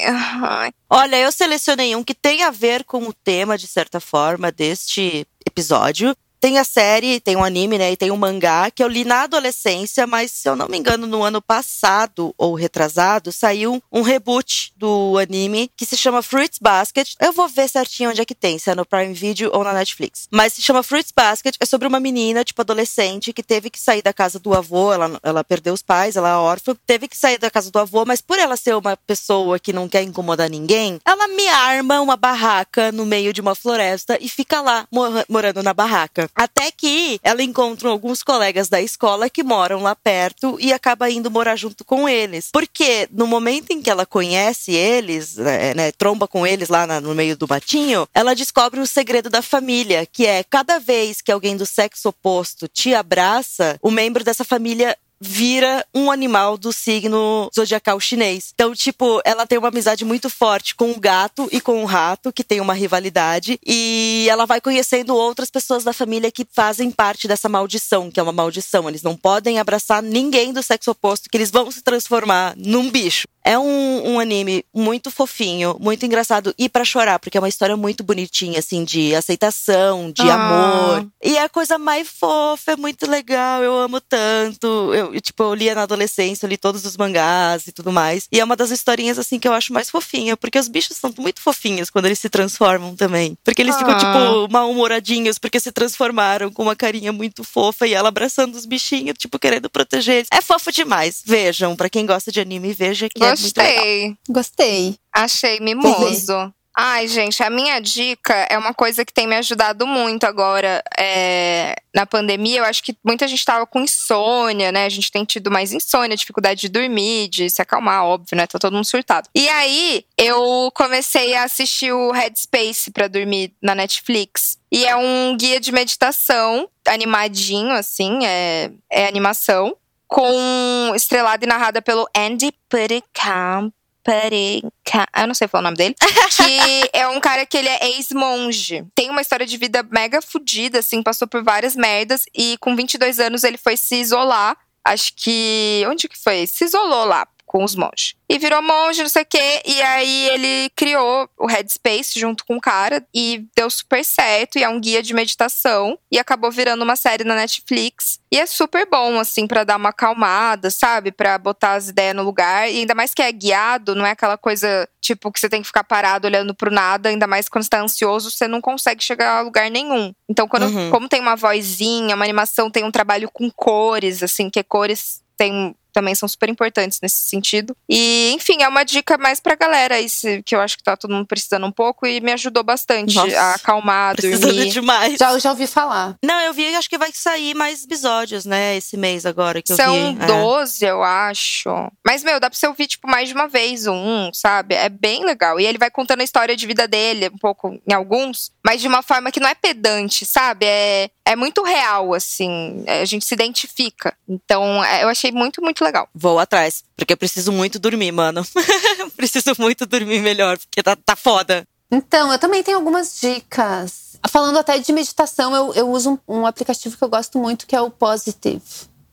Olha, eu selecionei um que tem a ver com o tema, de certa forma, deste episódio. Tem a série, tem um anime, né? E tem um mangá que eu li na adolescência, mas se eu não me engano, no ano passado ou retrasado, saiu um reboot do anime que se chama Fruits Basket. Eu vou ver certinho onde é que tem, se é no Prime Video ou na Netflix. Mas se chama Fruits Basket, é sobre uma menina, tipo, adolescente, que teve que sair da casa do avô, ela, ela perdeu os pais, ela é órfã, teve que sair da casa do avô, mas por ela ser uma pessoa que não quer incomodar ninguém, ela me arma uma barraca no meio de uma floresta e fica lá mor- morando na barraca. Até que ela encontra alguns colegas da escola que moram lá perto e acaba indo morar junto com eles. Porque no momento em que ela conhece eles, né, né, tromba com eles lá na- no meio do matinho, ela descobre um segredo da família, que é cada vez que alguém do sexo oposto te abraça, o membro dessa família vira um animal do signo zodiacal chinês. Então, tipo, ela tem uma amizade muito forte com o gato e com o rato, que tem uma rivalidade, e ela vai conhecendo outras pessoas da família que fazem parte dessa maldição, que é uma maldição. Eles não podem abraçar ninguém do sexo oposto, que eles vão se transformar num bicho. É um, um anime muito fofinho, muito engraçado e pra chorar, porque é uma história muito bonitinha, assim, de aceitação, de Ah. amor. E é a coisa mais fofa, é muito legal, eu amo tanto. Eu, tipo, eu lia na adolescência, eu li todos os mangás e tudo mais. E é uma das historinhas, assim, que eu acho mais fofinha, porque os bichos são muito fofinhos quando eles se transformam também. Porque eles ficam, Ah. tipo, mal-humoradinhos, porque se transformaram com uma carinha muito fofa e ela abraçando os bichinhos, tipo, querendo proteger eles. É fofo demais. Vejam, pra quem gosta de anime, veja que é. Gostei. Gostei. Achei mimoso. Ai, gente, a minha dica é uma coisa que tem me ajudado muito agora é, na pandemia. Eu acho que muita gente tava com insônia, né? A gente tem tido mais insônia, dificuldade de dormir, de se acalmar, óbvio, né? Tá todo mundo surtado. E aí, eu comecei a assistir o Headspace pra dormir na Netflix. E é um guia de meditação, animadinho, assim, é, é animação, com estrelada e narrada pelo Andy Putticamp. Putticamp, eu não sei falar o nome dele. que é um cara que ele é ex-monge. Tem uma história de vida mega fodida, assim, passou por várias merdas. E com 22 anos ele foi se isolar. Acho que. Onde que foi? Se isolou lá com os monges. E virou monge, não sei o quê. E aí ele criou o Headspace junto com o cara. E deu super certo. E é um guia de meditação. E acabou virando uma série na Netflix. E é super bom, assim, pra dar uma acalmada, sabe? Pra botar as ideias no lugar. E ainda mais que é guiado, não é aquela coisa, tipo, que você tem que ficar parado olhando pro nada. Ainda mais quando você tá ansioso, você não consegue chegar a lugar nenhum. Então, quando, Uhum. como tem uma vozinha, uma animação, tem um trabalho com cores, assim, que cores tem também são super importantes nesse sentido. E, enfim, é uma dica mais pra galera aí, se- que eu acho que tá todo mundo precisando um pouco e me ajudou bastante Nossa, a acalmar, Precisando dormir. demais. Já, já ouvi falar. Não, eu vi, acho que vai sair mais episódios, né, esse mês agora que eu São vi. É. 12, eu acho. Mas, meu, dá pra você ouvir, tipo, mais de uma vez um, sabe? É bem legal. E ele vai contando a história de vida dele, um pouco em alguns, mas de uma forma que não é pedante, sabe? É, é muito real, assim. É, A gente se identifica. Então, é, eu achei muito, muito legal. Vou atrás, porque eu preciso muito dormir, mano. preciso muito dormir melhor, porque tá, tá foda. Então, eu também tenho algumas dicas. Falando até de meditação, eu, eu uso um, um aplicativo que eu gosto muito, que é o Positive.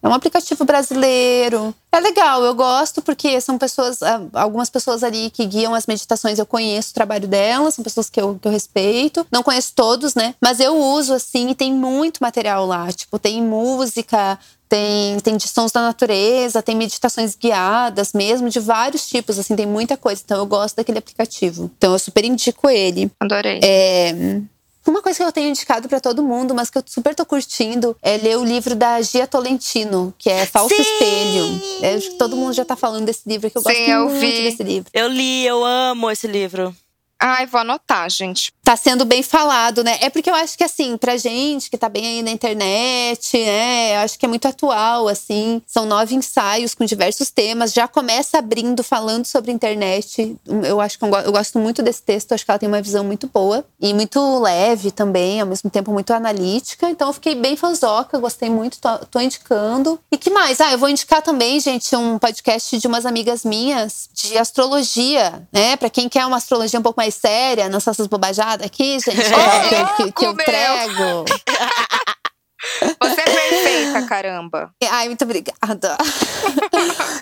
É um aplicativo brasileiro. É legal, eu gosto porque são pessoas, ah, algumas pessoas ali que guiam as meditações, eu conheço o trabalho delas, são pessoas que eu, que eu respeito. Não conheço todos, né? Mas eu uso assim e tem muito material lá. Tipo, tem música, tem, tem de sons da natureza, tem meditações guiadas mesmo, de vários tipos, assim, tem muita coisa. Então eu gosto daquele aplicativo. Então eu super indico ele. Adorei. É, Uma coisa que eu tenho indicado para todo mundo, mas que eu super tô curtindo, é ler o livro da Gia Tolentino, que é Falso Sim! Espelho. Eu acho que todo mundo já tá falando desse livro, que eu Sim, gosto eu muito vi. desse livro. Eu li, eu amo esse livro. Ai, vou anotar, gente. Tá sendo bem falado, né? É porque eu acho que, assim, pra gente que tá bem aí na internet, né? Eu acho que é muito atual, assim. São nove ensaios com diversos temas. Já começa abrindo, falando sobre internet. Eu acho que eu, eu gosto muito desse texto. Acho que ela tem uma visão muito boa. E muito leve também, ao mesmo tempo muito analítica. Então eu fiquei bem fanzoca, gostei muito, tô, tô indicando. E que mais? Ah, eu vou indicar também, gente, um podcast de umas amigas minhas de astrologia, né? Pra quem quer uma astrologia um pouco mais séria, não só essas bobajadas aqui, gente, que, que- que- que eu prego. Você é perfeita, caramba. Ai, muito obrigada.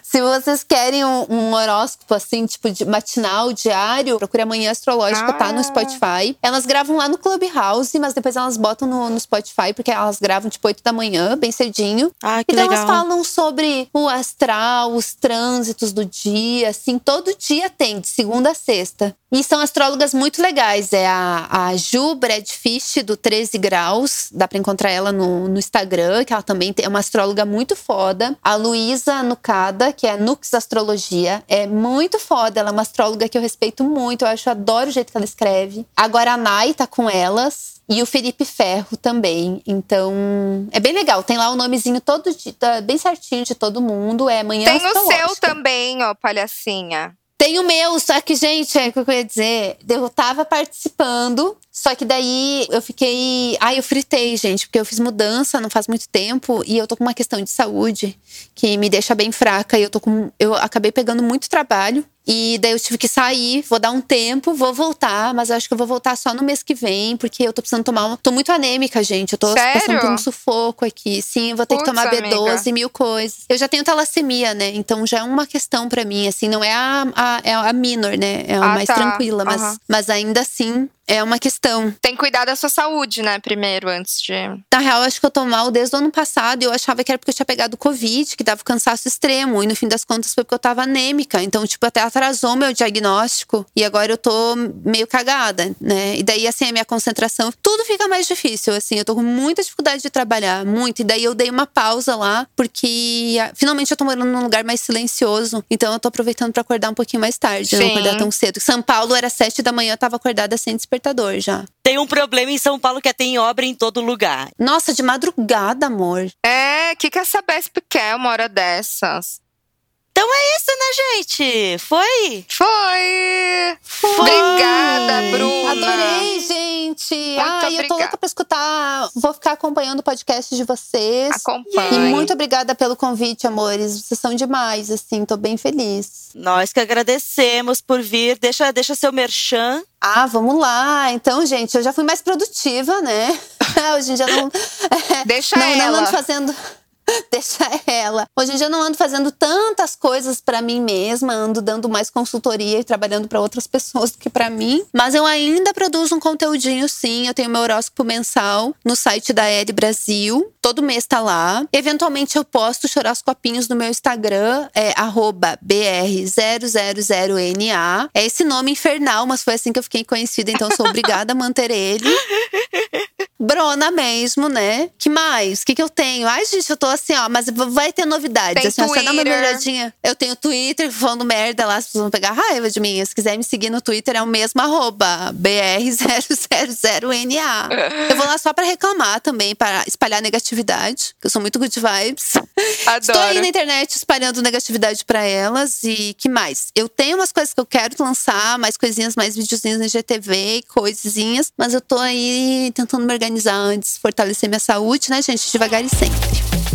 Se vocês querem um, um horóscopo assim, tipo de matinal, diário, procure Amanhã Astrológica, tá Ah. no Spotify. Elas gravam lá no Clubhouse, mas depois elas botam no, no Spotify, porque elas gravam tipo 8 da manhã, bem cedinho. Ah, que Então legal. elas falam sobre o astral, os trânsitos do dia, assim, todo dia tem, de segunda a sexta. E são astrólogas muito legais. É a, a Ju Bradfish, do 13 Graus. Dá pra encontrar ela no, no Instagram, que ela também é uma astróloga muito foda. A Luísa Nucada, que é a Nux Astrologia. É muito foda. Ela é uma astróloga que eu respeito muito. Eu acho, eu adoro o jeito que ela escreve. Agora a Nai tá com elas. E o Felipe Ferro também. Então, é bem legal. Tem lá o nomezinho todo de- tá bem certinho de todo mundo. É Manhã Tem o seu também, ó, palhacinha. Tem o meu, só que, gente, é o que eu ia dizer. Eu tava participando, só que daí eu fiquei. Ai, eu fritei, gente, porque eu fiz mudança não faz muito tempo e eu tô com uma questão de saúde que me deixa bem fraca. E eu tô com. Eu acabei pegando muito trabalho. E daí eu tive que sair, vou dar um tempo, vou voltar, mas eu acho que eu vou voltar só no mês que vem, porque eu tô precisando tomar uma. Tô muito anêmica, gente. Eu tô Sério? passando por um sufoco aqui. Sim, eu vou ter que Putz, tomar B12 amiga. mil coisas. Eu já tenho talassemia, né? Então já é uma questão pra mim, assim, não é a, a, é a minor, né? É a Ah, mais tá. tranquila, mas, Aham. mas ainda assim é uma questão. Tem que cuidar da sua saúde, né, primeiro, antes de. Na real, acho que eu tô mal desde o ano passado e eu achava que era porque eu tinha pegado Covid, que dava cansaço extremo. E no fim das contas foi porque eu tava anêmica. Então, tipo, até atrasou meu diagnóstico. E agora eu tô meio cagada, né? E daí, assim, a minha concentração, tudo fica mais difícil, assim. Eu tô com muita dificuldade de trabalhar, muito. E daí eu dei uma pausa lá, porque ah, finalmente eu tô morando num lugar mais silencioso. Então eu tô aproveitando pra acordar um pouquinho mais tarde, não Sim. acordar tão cedo. São Paulo era sete da manhã, eu tava acordada sem despertador já. Tem um problema em São Paulo que é tem obra em todo lugar. Nossa, de madrugada, amor. É, o que, que essa Besp quer uma hora dessas? Então é isso, né, gente? Foi? Foi! Foi. Obrigada, Bruna. Adorei, gente. Muito Ai, eu tô obrigada. louca pra escutar. Vou ficar acompanhando o podcast de vocês. Acompanhe. E muito obrigada pelo convite, amores. Vocês são demais, assim, tô bem feliz. Nós que agradecemos por vir. Deixa, deixa seu merchan. Ah, vamos lá. Então, gente, eu já fui mais produtiva, né? Hoje em dia não. Deixa não, ela. Não ando fazendo. Deixa ela. Hoje em dia eu não ando fazendo tantas coisas pra mim mesma, ando dando mais consultoria e trabalhando pra outras pessoas do que pra mim. Mas eu ainda produzo um conteúdinho, sim. Eu tenho meu horóscopo mensal no site da L Brasil. Todo mês tá lá. Eventualmente eu posto os horóscopinhos no meu Instagram, é arroba BR000NA. É esse nome infernal, mas foi assim que eu fiquei conhecida, então sou obrigada a manter ele. Brona mesmo, né? Que mais? O que, que eu tenho? Ai, gente, eu tô assim, ó, mas vai ter novidades. Tem assim, dá uma melhoradinha. Eu tenho Twitter falando merda lá, as pessoas vão pegar raiva de mim. Se quiser me seguir no Twitter, é o mesmo arroba BR000NA. Eu vou lá só pra reclamar também, para espalhar negatividade, que eu sou muito good vibes. Estou aí Adoro. na internet espalhando negatividade pra elas. E que mais? Eu tenho umas coisas que eu quero lançar, mais coisinhas, mais videozinhos no GTV, coisinhas. Mas eu tô aí tentando me organizar antes, fortalecer minha saúde, né, gente? Devagar e sempre.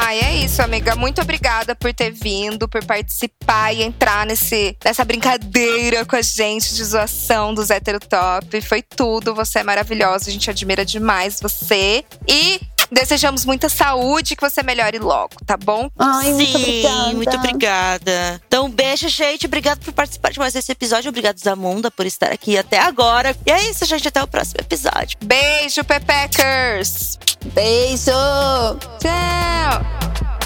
Ai, é isso, amiga. Muito obrigada por ter vindo, por participar e entrar nesse, nessa brincadeira com a gente de zoação dos heterotop. Foi tudo. Você é maravilhosa. A gente admira demais você. E desejamos muita saúde e que você melhore logo, tá bom? Ai, muito Sim, obrigada. muito obrigada. Então, beijo, gente. Obrigado por participar de mais esse episódio. Obrigado, Zamunda, por estar aqui até agora. E é isso, gente. Até o próximo episódio. Beijo, Pepeckers! Beijo! Tchau!